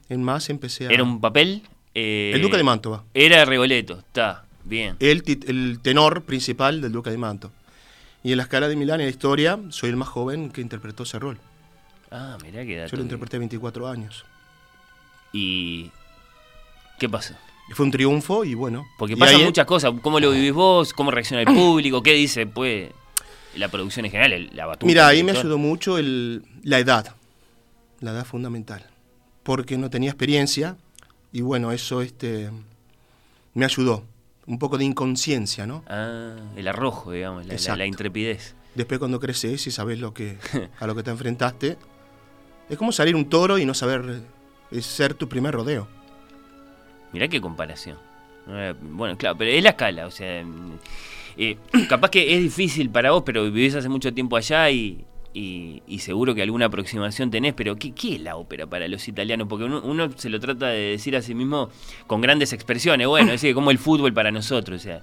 en más empecé a... Era un papel. eh, El Duque de Mantova. Era Regoleto, está, bien. el, el tenor principal del Duque de Manto. Y en la escala de Milán, en la historia, soy el más joven que interpretó ese rol. Ah, mirá qué dato. Yo lo interpreté a 24 años. ¿Y qué pasó? Fue un triunfo y bueno. Porque pasan muchas cosas. ¿Cómo lo vivís vos? ¿Cómo reacciona el público? ¿Qué dice pues la producción en general? La batuta. Mira, ahí me ayudó mucho el, la edad, la edad fundamental, porque no tenía experiencia y bueno, eso este, me ayudó, un poco de inconsciencia, ¿no? Ah, el arrojo, digamos, la- la, la intrepidez. Después cuando creces y sabes lo que, a lo que te enfrentaste, es como salir un toro y no saber eh, ser tu primer rodeo. Mirá qué comparación. Eh, Bueno, claro, pero es la escala, o sea, mm, eh, capaz que es difícil para vos, pero vivís hace mucho tiempo allá y, y- seguro que alguna aproximación tenés, pero ¿qué, qué es la ópera para los italianos? Porque uno, uno se lo trata de decir a sí mismo con grandes expresiones, bueno, es decir, como el fútbol para nosotros, o sea,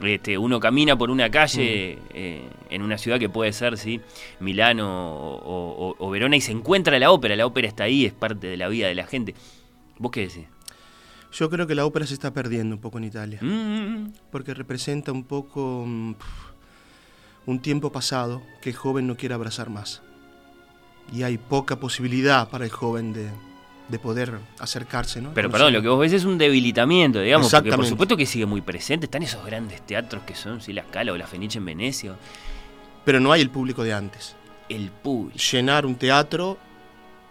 este, uno camina por una calle eh, en una ciudad que puede ser, sí, Milano o, o- o Verona y se encuentra la ópera, la ópera está ahí, es parte de la vida de la gente. ¿Vos qué decís? Yo creo que la ópera se está perdiendo un poco en Italia. Mm, porque representa un poco mm, un tiempo pasado que el joven no quiere abrazar más. Y hay poca posibilidad para el joven de, de poder acercarse, ¿no? Pero perdón, lo que vos ves es un debilitamiento, digamos, porque por supuesto que sigue muy presente. Están esos grandes teatros que son, sí, la Scala o la Fenice en Venecia. Pero no hay el público de antes. El público. Llenar un teatro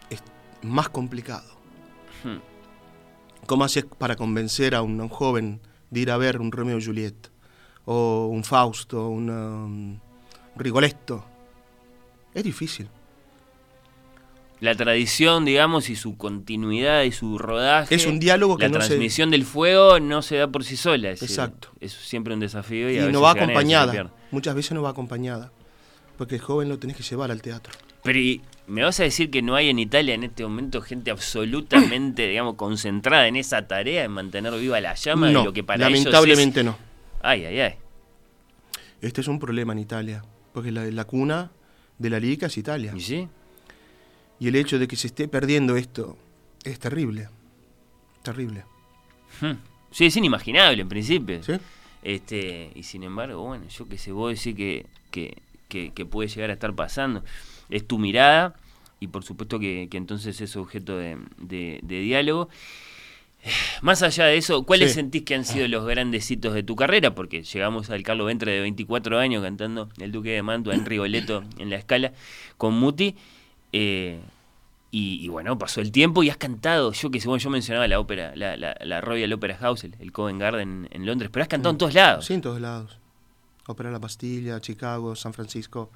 es más complicado. Hmm. ¿Cómo haces para convencer a un, a un joven de ir a ver un Romeo y Juliet? O un Fausto, un Rigoletto. Es difícil. La tradición, digamos, y su continuidad y su rodaje. Es un diálogo que La no se- transmisión del fuego no se da por sí sola. Es, Exacto. Es siempre un desafío y, Y, a veces no va se se acompañada. Muchas veces no va acompañada. Porque el joven lo tenés que llevar al teatro. Pero ¿y me vas a decir que no hay en Italia en este momento gente absolutamente, digamos, concentrada en esa tarea, en mantener viva la llama no, de lo que para ellos es- lamentablemente no. Ay, ay, ay. Este es un problema en Italia. Porque la, la cuna de la lírica es Italia. ¿Y sí? Y el hecho de que se esté perdiendo esto es terrible. Terrible. Hmm. Sí, es inimaginable en principio. ¿Sí? Este, y sin embargo, bueno, yo que sé, vos decís que, que, que, que puede llegar a estar pasando. Es tu mirada y por supuesto que, que entonces es objeto de, de- de diálogo. Más allá de eso, ¿cuáles Sí. sentís que han sido los grandes hitos de tu carrera? Porque llegamos al Carlos Ventre de 24 años cantando El Duque de Mantua en Rigoletto en la escala con Muti. Eh, y, y bueno, pasó el tiempo y has cantado, yo que sé, bueno, yo mencionaba la ópera, la, la, la Royal Opera House, el, el Covent Garden en Londres, pero has cantado en todos lados. Sí, en todos lados. Ópera La Pastilla, Chicago, San Francisco.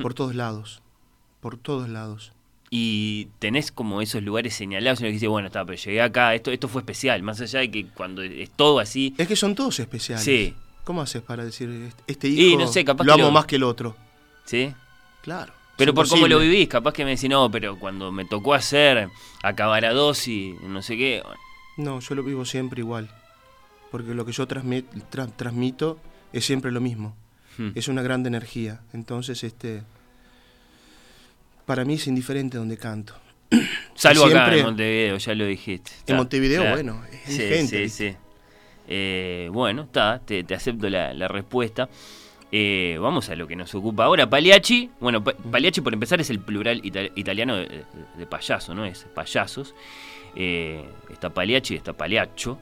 Por todos lados. Por todos lados. Y tenés como esos lugares señalados en los que dices, bueno, está, pero llegué acá, esto, esto fue especial, más allá de que cuando es todo así, Es que son todos especiales. Sí. ¿Cómo haces para decir este- Y hijo no sé, capaz lo que amo lo- más que el otro? ¿sí? Claro. Pero por cómo lo vivís, capaz que me decís, no, pero cuando me tocó hacer, acabar a dos y no sé qué, No, yo lo vivo siempre igual. Porque lo que yo transmit- tra- transmito es siempre lo mismo. hmm. Es una gran energía. Entonces, este. Para mí es indiferente donde canto. Salvo acá siempre- en Montevideo, ya lo dijiste. En Montevideo, bueno, es Sí, gente, sí, sí. Eh, bueno, está, te, te acepto la, la respuesta. Eh, vamos a lo que nos ocupa ahora. Pagliacci, bueno, Pa- Pagliacci por empezar es el plural ita- italiano de, payaso, ¿no? Es payasos. Eh, está Pagliacci, está Pagliaccio.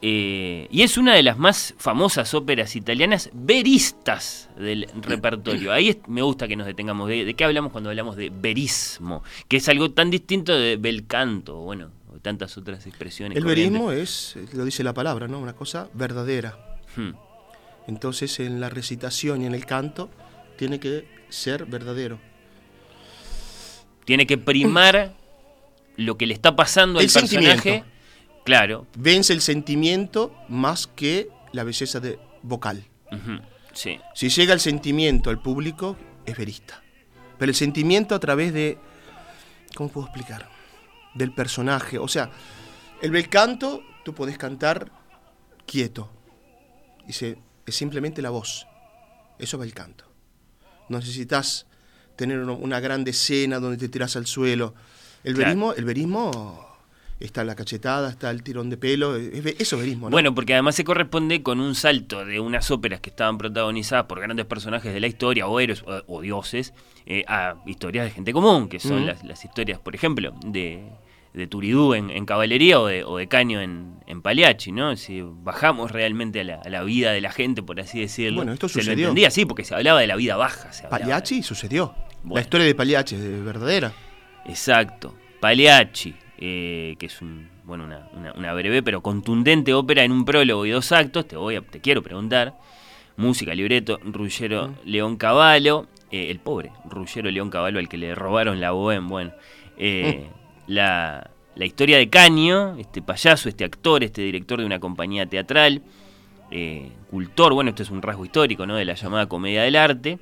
Eh, y es una de las más famosas óperas italianas veristas del repertorio. Ahí es- me gusta que nos detengamos. ¿De, de qué hablamos cuando hablamos de verismo? Que es algo tan distinto de bel canto, bueno, o tantas otras expresiones. El corrientes. verismo es, lo dice la palabra, ¿no? Una cosa verdadera. Hmm. Entonces, en la recitación y en el canto, tiene que ser verdadero. Tiene que primar lo que le está pasando al personaje. sentimiento. Claro. Vence el sentimiento más que la belleza de vocal. Sí. Si llega el sentimiento al público, es verista. Pero el sentimiento a través de. ¿Cómo puedo explicar? Del personaje. O sea, el bel canto, tú podés cantar quieto. Y se, es simplemente la voz. Eso es bel canto. No necesitas tener una, gran escena donde te tiras al suelo. El Claro. verismo, el verismo está la cachetada, está el tirón de pelo. eso es verismo, ¿no? Bueno, porque además se corresponde con un salto de unas óperas que estaban protagonizadas por grandes personajes de la historia, o héroes o, o dioses, eh, a historias de gente común, que son las historias, por ejemplo, de, de Turidú en, en caballería o de, o de Caño en, en Pagliacci, ¿no? Si bajamos realmente a la, a la vida de la gente, por así decirlo. Bueno, esto se lo sucedió. entendía así, porque se hablaba de la vida baja. se Pagliacci sucedió. Bueno. La historia de Pagliacci es verdadera. Exacto. Pagliacci, eh, que es un, bueno, una, una- una breve pero contundente ópera en un prólogo y dos actos. Te voy a, te quiero preguntar. Música, libreto, Ruggero León Cavallo. eh, el pobre Ruggero León Cavallo al que le robaron la bohème. Bueno, eh, la, la historia de Caño, este payaso, este actor, este director de una compañía teatral, eh, cultor, bueno, esto es un rasgo histórico, ¿no? De la llamada comedia del arte,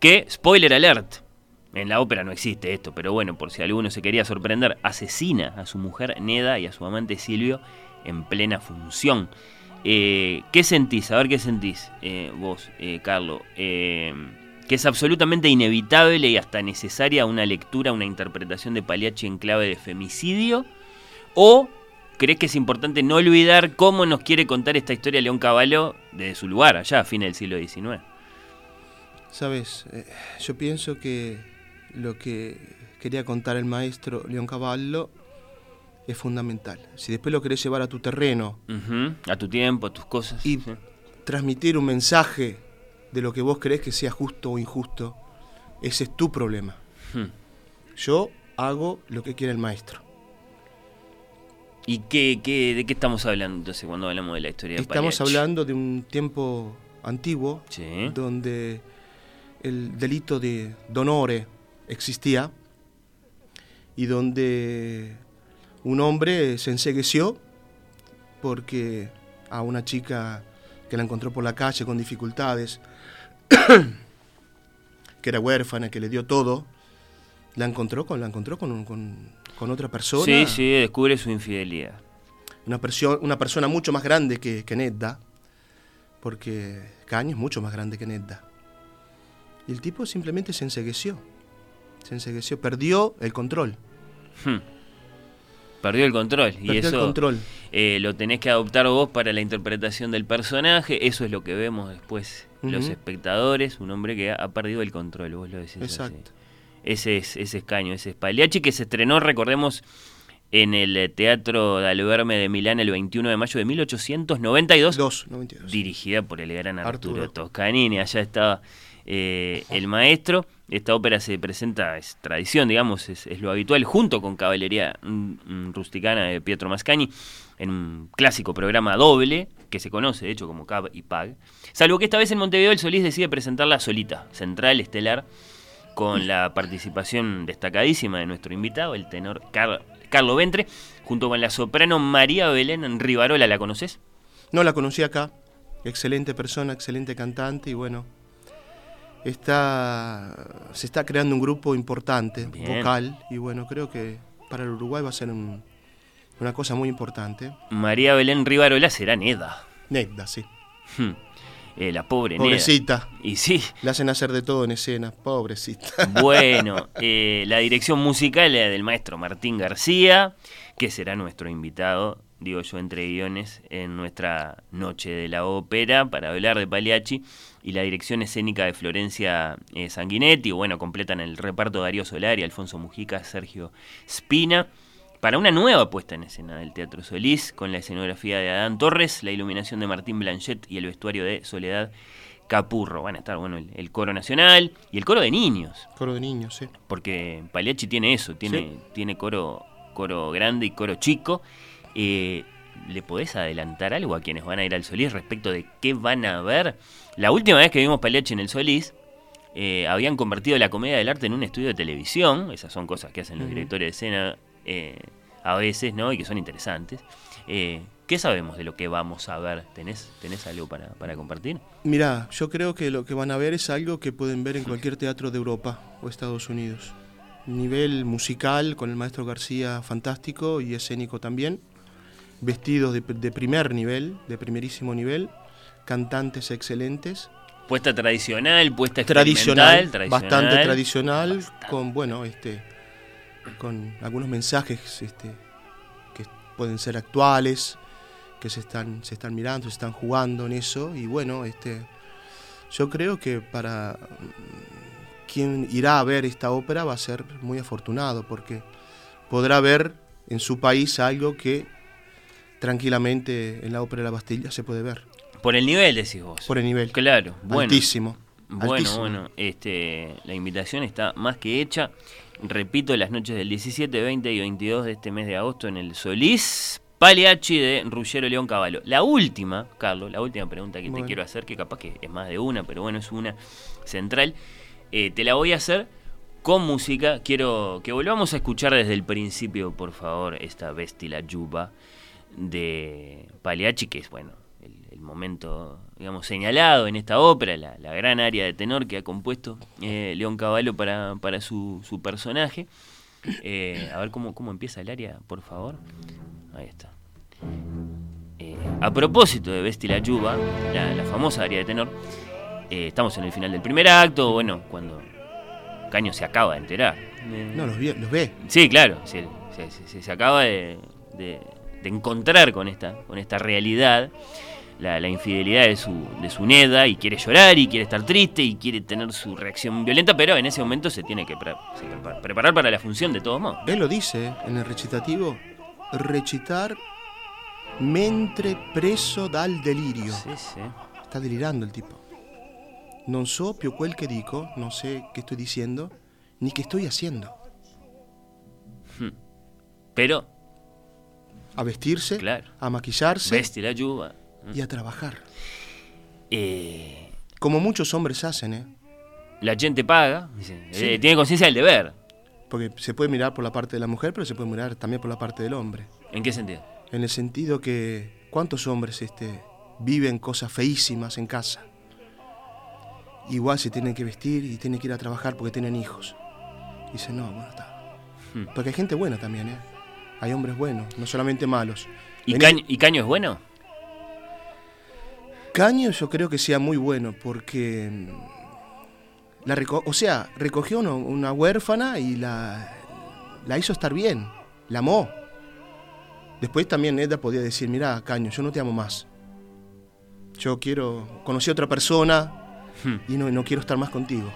que, spoiler alert, en la ópera no existe esto, pero bueno, por si alguno se quería sorprender, asesina a su mujer Neda y a su amante Silvio en plena función. Eh, ¿Qué sentís? A ver qué sentís eh, vos, eh, Carlos. Que es absolutamente inevitable y hasta necesaria una lectura, una interpretación de Pagliacci en clave de femicidio. ¿O crees que es importante no olvidar cómo nos quiere contar esta historia León Cavallo desde su lugar, allá a fines del siglo XIX? Sabes, Eh, yo pienso que lo que quería contar el maestro León Cavallo es fundamental. Si después lo querés llevar a tu terreno A tu tiempo, a tus cosas. y sí. transmitir un mensaje de lo que vos crees que sea justo o injusto, ese es tu problema. Hmm. Yo hago lo que quiere el maestro. ¿Y qué, qué- de qué estamos hablando entonces cuando hablamos de la historia de Estamos hablando de un tiempo antiguo Sí. donde el delito de donore existía y donde un hombre se ensegueció porque a una chica que la encontró por la calle con dificultades, que era huérfana, que le dio todo, la encontró con, la encontró con, con- con otra persona, Sí, sí, descubre su infidelidad. Una, persio- una persona mucho más grande que, que Nedda, porque Caño es mucho más grande que Nedda. Y el tipo simplemente se ensegueció, se ensegueció, perdió el control, Hmm. Perdió el control. y eso el control. eh, lo tenés que adoptar vos para la interpretación del personaje. Eso es lo que vemos después los espectadores. Un hombre que ha, ha perdido el control, vos lo decís. así. Exacto. Ese es, ese es Caño, ese es Pagliacci, que se estrenó, recordemos, en el eh, Teatro D'Alberme de Milán el 21 de mayo de 1892. 2, 92. dirigida por el gran Arturo, Arturo. Toscanini. Allá estaba eh, el maestro. Esta ópera se presenta, es tradición, digamos, es, lo habitual, junto con Caballería mm, mm, Rusticana de Pietro Mascagni, en un clásico programa doble, que se conoce, de hecho, como Cab y Pag. Salvo que esta vez en Montevideo el Solís decide presentarla solita, central, estelar, con la participación destacadísima de nuestro invitado, el tenor Car- Carlo Ventre, junto con la soprano María Belén Rivarola, ¿la conoces? No la conocí acá, excelente persona, excelente cantante y bueno, está, se está creando un grupo importante, Bien. vocal, y bueno, creo que para el Uruguay va a ser un- una cosa muy importante. María Belén Rivarola será Neda. Nedda, sí. Hmm. Eh, la pobre Pobrecita. Neda. Y sí, Le hacen hacer de todo en escena, pobrecita. bueno, eh, la dirección musical es del maestro Martín García, que será nuestro invitado, digo yo, entre guiones, en nuestra noche de la ópera para hablar de Pagliacci. Y la dirección escénica de Florencia eh, Sanguinetti. Bueno, completan el reparto Darío Solari, Alfonso Mujica, Sergio Spina. Para una nueva puesta en escena del Teatro Solís, con la escenografía de Adán Torres, la iluminación de Martín Blanchet y el vestuario de Soledad Capurro. Van a estar, bueno, el, el coro nacional y el coro de niños, Coro de niños, sí. porque Pagliacci tiene eso, tiene, Sí. tiene coro, coro grande y coro chico. Eh, ¿Le podés adelantar algo a quienes van a ir al Solís respecto de qué van a ver? La última vez que vimos Pagliacci en el Solís, eh, habían convertido la comedia del arte en un estudio de televisión. Esas son cosas que hacen los directores de escena eh, a veces, ¿no? Y que son interesantes. Eh, ¿Qué sabemos de lo que vamos a ver? ¿Tenés, tenés algo para, para compartir? Mirá, yo creo que lo que van a ver es algo que pueden ver en cualquier teatro de Europa o Estados Unidos. Nivel musical con el maestro García fantástico y escénico también. Vestidos de, de primer nivel, de primerísimo nivel. Cantantes excelentes. Puesta tradicional, puesta Tradicional, experimental, bastante tradicional, Bastante. con bueno, este, con algunos mensajes este, que pueden ser actuales, que se están, se están mirando, se están jugando en eso, y bueno, este, yo creo que para mm, quien irá a ver esta ópera va a ser muy afortunado, porque podrá ver en su país algo que tranquilamente en la ópera de la Bastilla se puede ver. Por el nivel, decís vos. Por el nivel. Claro, bueno. Altísimo. Bueno, altísimo. bueno, este, la invitación está más que hecha. Repito, las noches del 17, 20 y 22 de este mes de agosto en el Solís Pagliacci de Ruggero León Cavallo. La última, Carlos, la última pregunta que te quiero hacer, que capaz que es más de una, pero bueno, es una central. Eh, te la voy a hacer con música. Quiero que volvamos a escuchar desde el principio, por favor, esta Vestila Yuba de Pagliacci, que es, bueno, el, el momento, digamos, señalado en esta ópera, la, la gran área de tenor que ha compuesto eh, León Cavallo para, para su, su personaje. Eh, a ver cómo, cómo empieza el área, por favor. Ahí está. Eh, a propósito de Besti la Yuba, la, la famosa área de tenor, estamos en el final del primer acto, bueno, cuando Caño se acaba de enterar. No, los, vi- los ve. Sí, claro, se, se- se- se acaba de, de- de encontrar con esta, con esta realidad, la, la infidelidad de su, de su Neda, y quiere llorar, y quiere estar triste, y quiere tener su reacción violenta, pero en ese momento se tiene que pre- preparar para la función de todos modos. Él lo dice en el recitativo. Recitar mentre preso dal delirio. Sí, sí. Está delirando el tipo. Non so più quel che dico, no sé qué estoy diciendo, ni qué estoy haciendo. Pero, A vestirse, Claro. a maquillarse Besti la Yuba. y a trabajar. eh, Como muchos hombres hacen, ¿eh? la gente paga, dice, Sí. eh, tiene conciencia del deber. Porque se puede mirar por la parte de la mujer, pero se puede mirar también por la parte del hombre. ¿En qué sentido? En el sentido que, ¿cuántos hombres este, viven cosas feísimas en casa? Igual se tienen que vestir y tienen que ir a trabajar porque tienen hijos. Dicen, no, bueno, está. Hmm. Porque hay gente buena también, ¿eh? Hay hombres buenos, no solamente malos. ¿Y, Caño, ¿Y Caño es bueno? Caño yo creo que sea muy bueno porque mm, la reco- o sea, recogió una, una huérfana y la, la hizo estar bien, la amó. Después también Edda podía decir, mira, Caño, yo no te amo más. Yo quiero, conocí a otra persona Hmm. y no, no quiero estar más contigo.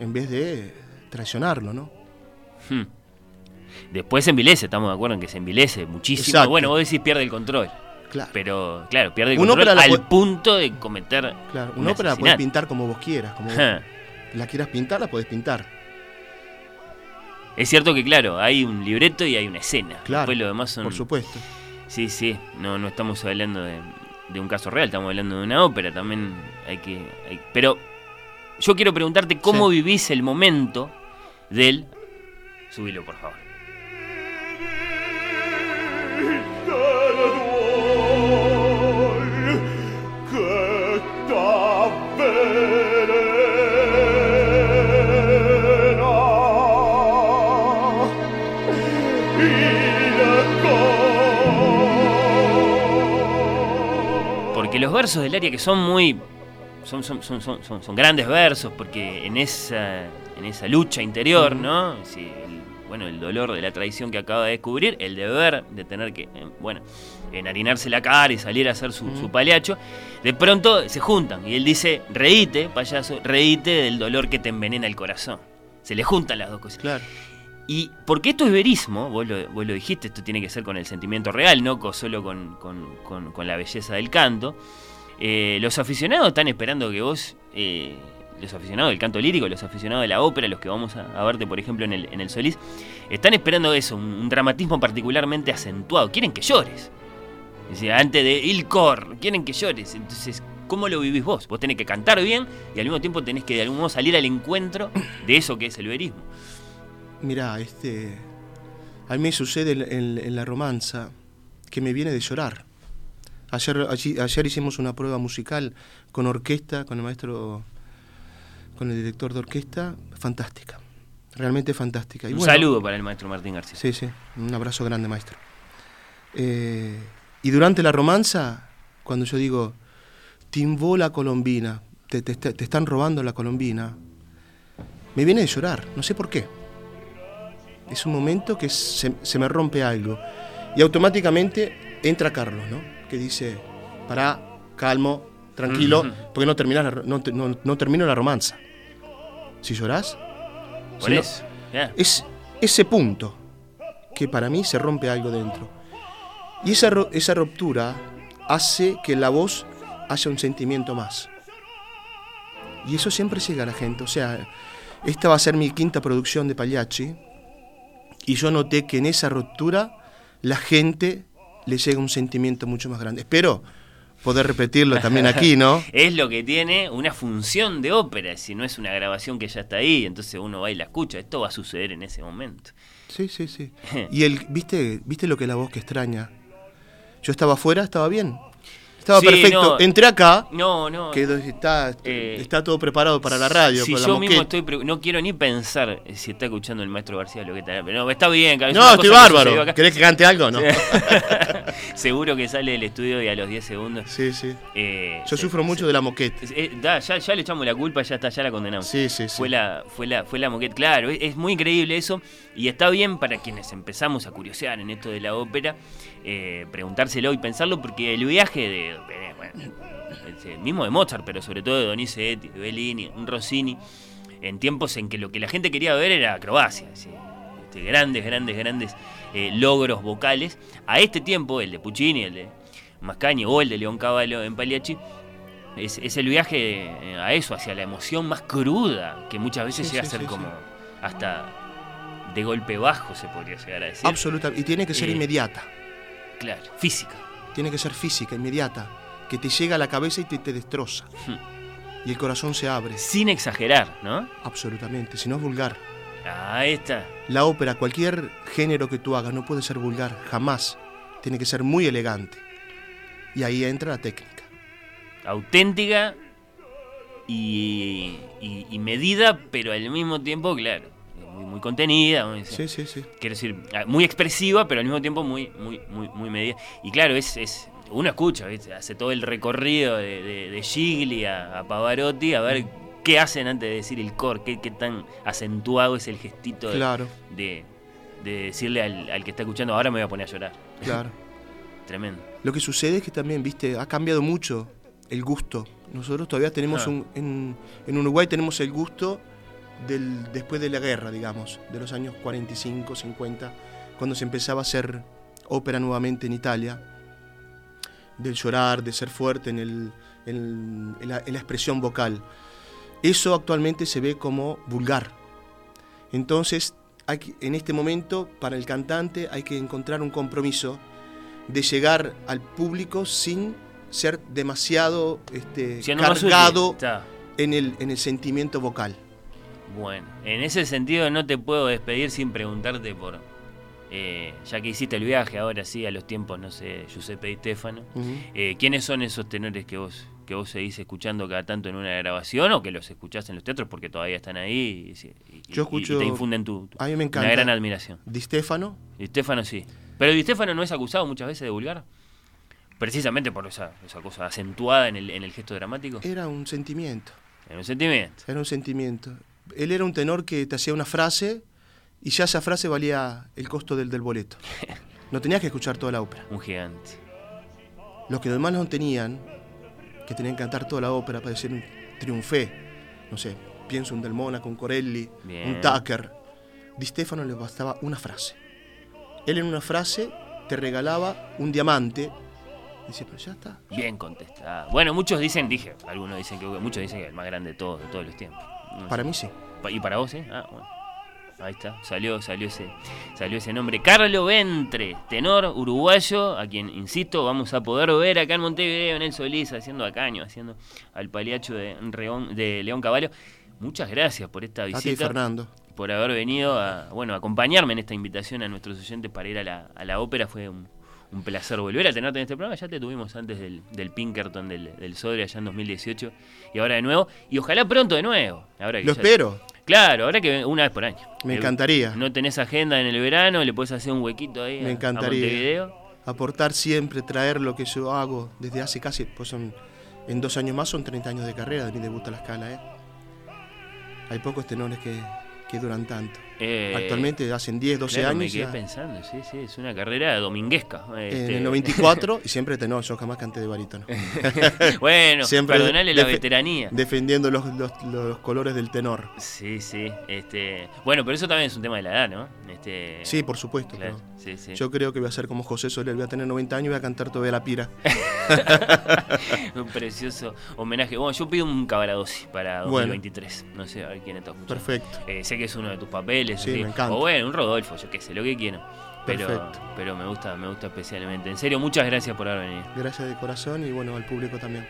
En vez de traicionarlo, ¿no? Hmm. Después se envilece, estamos de acuerdo en que se envilece muchísimo. Exacto. Bueno, vos decís pierde el control. Claro. Pero, claro, pierde el Una control la al punto de cometer. Claro, un una ópera la asesinato. pintar como vos quieras. Como vos la quieras pintar, la podés pintar. Es cierto que, claro, hay un libreto y hay una escena. Claro, Después lo demás son. por supuesto. Sí, sí. No, no estamos hablando de, de un caso real, estamos hablando de una ópera. También hay que. hay- Pero yo quiero preguntarte cómo Sí. vivís el momento del. Subilo, por favor. Versos del área que son muy. Son, son, son, son, son- grandes versos, porque en esa, en esa lucha interior, ¿no? El- bueno, el dolor de la traición que acaba de descubrir, el deber de tener que, eh, bueno, enharinarse la cara y salir a hacer su, su paliacho, de pronto se juntan y él dice, reíte, payaso, reíte del dolor que te envenena el corazón. Se le juntan las dos cosas. Claro. Y porque esto es verismo, vos lo, vos lo dijiste, esto tiene que ser con el sentimiento real, no solo con, con- con- con la belleza del canto. Eh, los aficionados están esperando que vos, eh, los aficionados del canto lírico, los aficionados de la ópera, los que vamos a, verte, por ejemplo, en el, en el Solís, están esperando eso, un, dramatismo particularmente acentuado. Quieren que llores. Antes de Il Cor, quieren que llores. Entonces, ¿cómo lo vivís vos? Vos tenés que cantar bien y al mismo tiempo tenés que de algún modo salir al encuentro de eso que es el verismo. Mira, este. A mí me sucede en la romanza que me viene de llorar. Ayer, allí- ayer hicimos una prueba musical con orquesta, con el maestro, con el director de orquesta, fantástica. Realmente fantástica. Y un bueno, saludo para el maestro Martín García. Sí, sí, un abrazo grande, maestro. Eh, y durante la romanza, cuando yo digo, timbó la colombina, te, te- te están robando la colombina, me viene de llorar, no sé por qué. Es un momento que se, se me rompe algo. Y automáticamente entra Carlos, ¿no? Que dice, pará, calmo, tranquilo, porque no, la no, no- no termino la romanza. Si llorás, si no- es ese punto. que para mí se rompe algo dentro. Y esa, esa ruptura hace que la voz haya un sentimiento más. Y eso siempre llega a la gente. O sea, esta va a ser mi quinta producción de Pagliacci. Y yo noté que en esa ruptura la gente le llega un sentimiento mucho más grande. Espero poder repetirlo también aquí, ¿no? Es lo que tiene una función de ópera, si no es una grabación que ya está ahí, entonces uno va y la escucha. Esto va a suceder en ese momento. Sí, sí, sí. Y el, ¿viste, ¿viste lo que es la voz que extraña? Yo estaba afuera, estaba bien. Estaba Sí, perfecto. no. Entré acá, No, no. que está, Eh, está todo preparado para la radio. Si la yo mismo estoy. No quiero ni pensar eh, si está escuchando el maestro García lo que está. Pero no, está bien, es No, estoy que bárbaro. acá. ¿Querés que cante algo? No. Seguro que sale del estudio y a los 10 segundos. Sí, sí. eh, Yo se- sufro mucho de la moqueta. Eh, da, ya, ya le echamos la culpa, ya está, ya la condenamos. Sí, sí, sí. Fue la, fue la, fue la moqueta. Claro, es, es muy increíble eso. Y está bien para quienes empezamos a curiosear en esto de la ópera, eh, preguntárselo y pensarlo, porque el viaje de. bueno, el mismo de Mozart, pero sobre todo de Donizetti, de Bellini, Rossini, en tiempos en que lo que la gente quería ver era acrobacia. así, este, grandes, grandes, grandes eh, logros vocales. A este tiempo, el de Puccini, el de Mascagni o el de León Cavallo en Pagliacci, es, es el viaje eh, a eso, hacia la emoción más cruda, que muchas veces Sí, llega sí, a ser sí, como sí. hasta de golpe bajo, se podría llegar a decir. Absolutamente. Y tiene que ser Eh, inmediata. Claro, física. Tiene que ser física, inmediata. Que te llega a la cabeza y te, te destroza. Hmm. Y el corazón se abre. Sin exagerar, ¿no? Absolutamente. Si no es vulgar. Ahí está. La ópera, cualquier género que tú hagas, no puede ser vulgar. Jamás. Tiene que ser muy elegante. Y ahí entra la técnica. Auténtica y, y- y medida, pero al mismo tiempo, claro, muy, muy contenida. muy- Sí, sí, sí. quiero decir, ah, muy expresiva, pero al mismo tiempo muy, muy, muy, muy medida. Y claro, es, es uno escucha, ¿viste? hace todo el recorrido de, de, de Gigli a, a Pavarotti a ver qué hacen antes de decir el core, qué, qué tan acentuado es el gestito de, Claro, de, de decirle al, al que está escuchando, ahora me voy a poner a llorar. claro. Tremendo. Lo que sucede es que también, viste, ha cambiado mucho el gusto. Nosotros todavía tenemos Ah. un. En, en Uruguay tenemos el gusto del, después de la guerra, digamos, de los años 45, 50, cuando se empezaba a hacer ópera nuevamente en Italia, del llorar, de ser fuerte en, el, en, en la, en la expresión vocal. Eso actualmente se ve como vulgar. Entonces, hay que- en este momento, para el cantante hay que encontrar un compromiso de llegar al público sin ser demasiado este, cargado en el, en el sentimiento vocal. Bueno, en ese sentido no te puedo despedir sin preguntarte por, eh, ya que hiciste el viaje ahora sí a los tiempos, no sé, Giuseppe Di Stefano, eh, ¿quiénes son esos tenores que vos que vos seguís escuchando cada tanto en una grabación o que los escuchás en los teatros porque todavía están ahí y, y- y- y te infunden tu, tu- A mí me encanta. una gran admiración? Di Stefano, Di Stefano sí. Pero Di Stefano no es acusado muchas veces de vulgar. Precisamente por esa, esa cosa acentuada en el, en el gesto dramático. era un sentimiento. En un sentimiento. Era un sentimiento. Él era un tenor que te hacía una frase y ya esa frase valía el costo del, del boleto. No tenías que escuchar toda la ópera. Un gigante. Los que demás no tenían, que tenían que cantar toda la ópera para decir un triunfé. No sé, pienso un Del Mónaco, un Corelli, Bien. un Tucker. Di Stefano le bastaba una frase. Él en una frase te regalaba un diamante. Dice, pero ya está. Bien contestada. Bueno, muchos dicen, dije, algunos dicen que muchos dicen que es el más grande de todos, de todos los tiempos. No Para sé. mí sí. ¿Y para vos, eh? Ah, bueno. Ahí está, salió, salió ese, salió ese nombre. Carlo Ventre, tenor uruguayo, a quien, insisto, vamos a poder ver acá en Montevideo, en el Solís, haciendo a caño, haciendo al paliacho de, Reón- de León Caballo. Muchas gracias por esta A ti, visita Fernando. por haber venido a bueno a acompañarme en esta invitación a nuestros oyentes para ir a la, a la ópera. Fue un, un placer volver a tenerte en este programa. Ya te tuvimos antes del, del Pinkerton, del, del Sodre, allá en 2018. Y ahora de nuevo. Y ojalá pronto de nuevo. Ahora que Lo ya- espero. Claro, ahora que una vez por año. Me encantaría. No tenés agenda en el verano, le puedes hacer un huequito ahí Me a- a, encantaría. Montevideo. Aportar siempre, traer lo que yo hago desde hace casi, pues son, en dos años más son 30 años de carrera de mi debut a la escala, ¿eh? Hay pocos tenores que, que duran tanto. Eh, Actualmente hacen 10, 12 claro, años. Me quedé ya. pensando, sí, sí, es una carrera dominguesca. En este. el 94 y siempre tenor, yo jamás canté de barítono. bueno, Siempre perdonale la veteranía. Defendiendo los, los- los colores del tenor. Sí, sí. Este, bueno, pero eso también es un tema de la edad, ¿no? Este, Sí, por supuesto. claro, sí, sí. Yo creo que voy a ser como José Soler, voy a tener 90 años y voy a cantar todavía la pira. un precioso homenaje. Bueno, yo pido un Cavaradossi para Bueno. 2023. No sé, a ver quién está escuchando. Perfecto. Eh, sé que es uno de tus papeles. Sí, así. me encanta. O bueno, un Rodolfo, yo qué sé, lo que quiero. Pero, Perfecto. pero me gusta, me gusta especialmente. En serio, muchas gracias por haber venido. Gracias de corazón y bueno, al público también.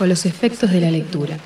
Bajo los efectos de la lectura.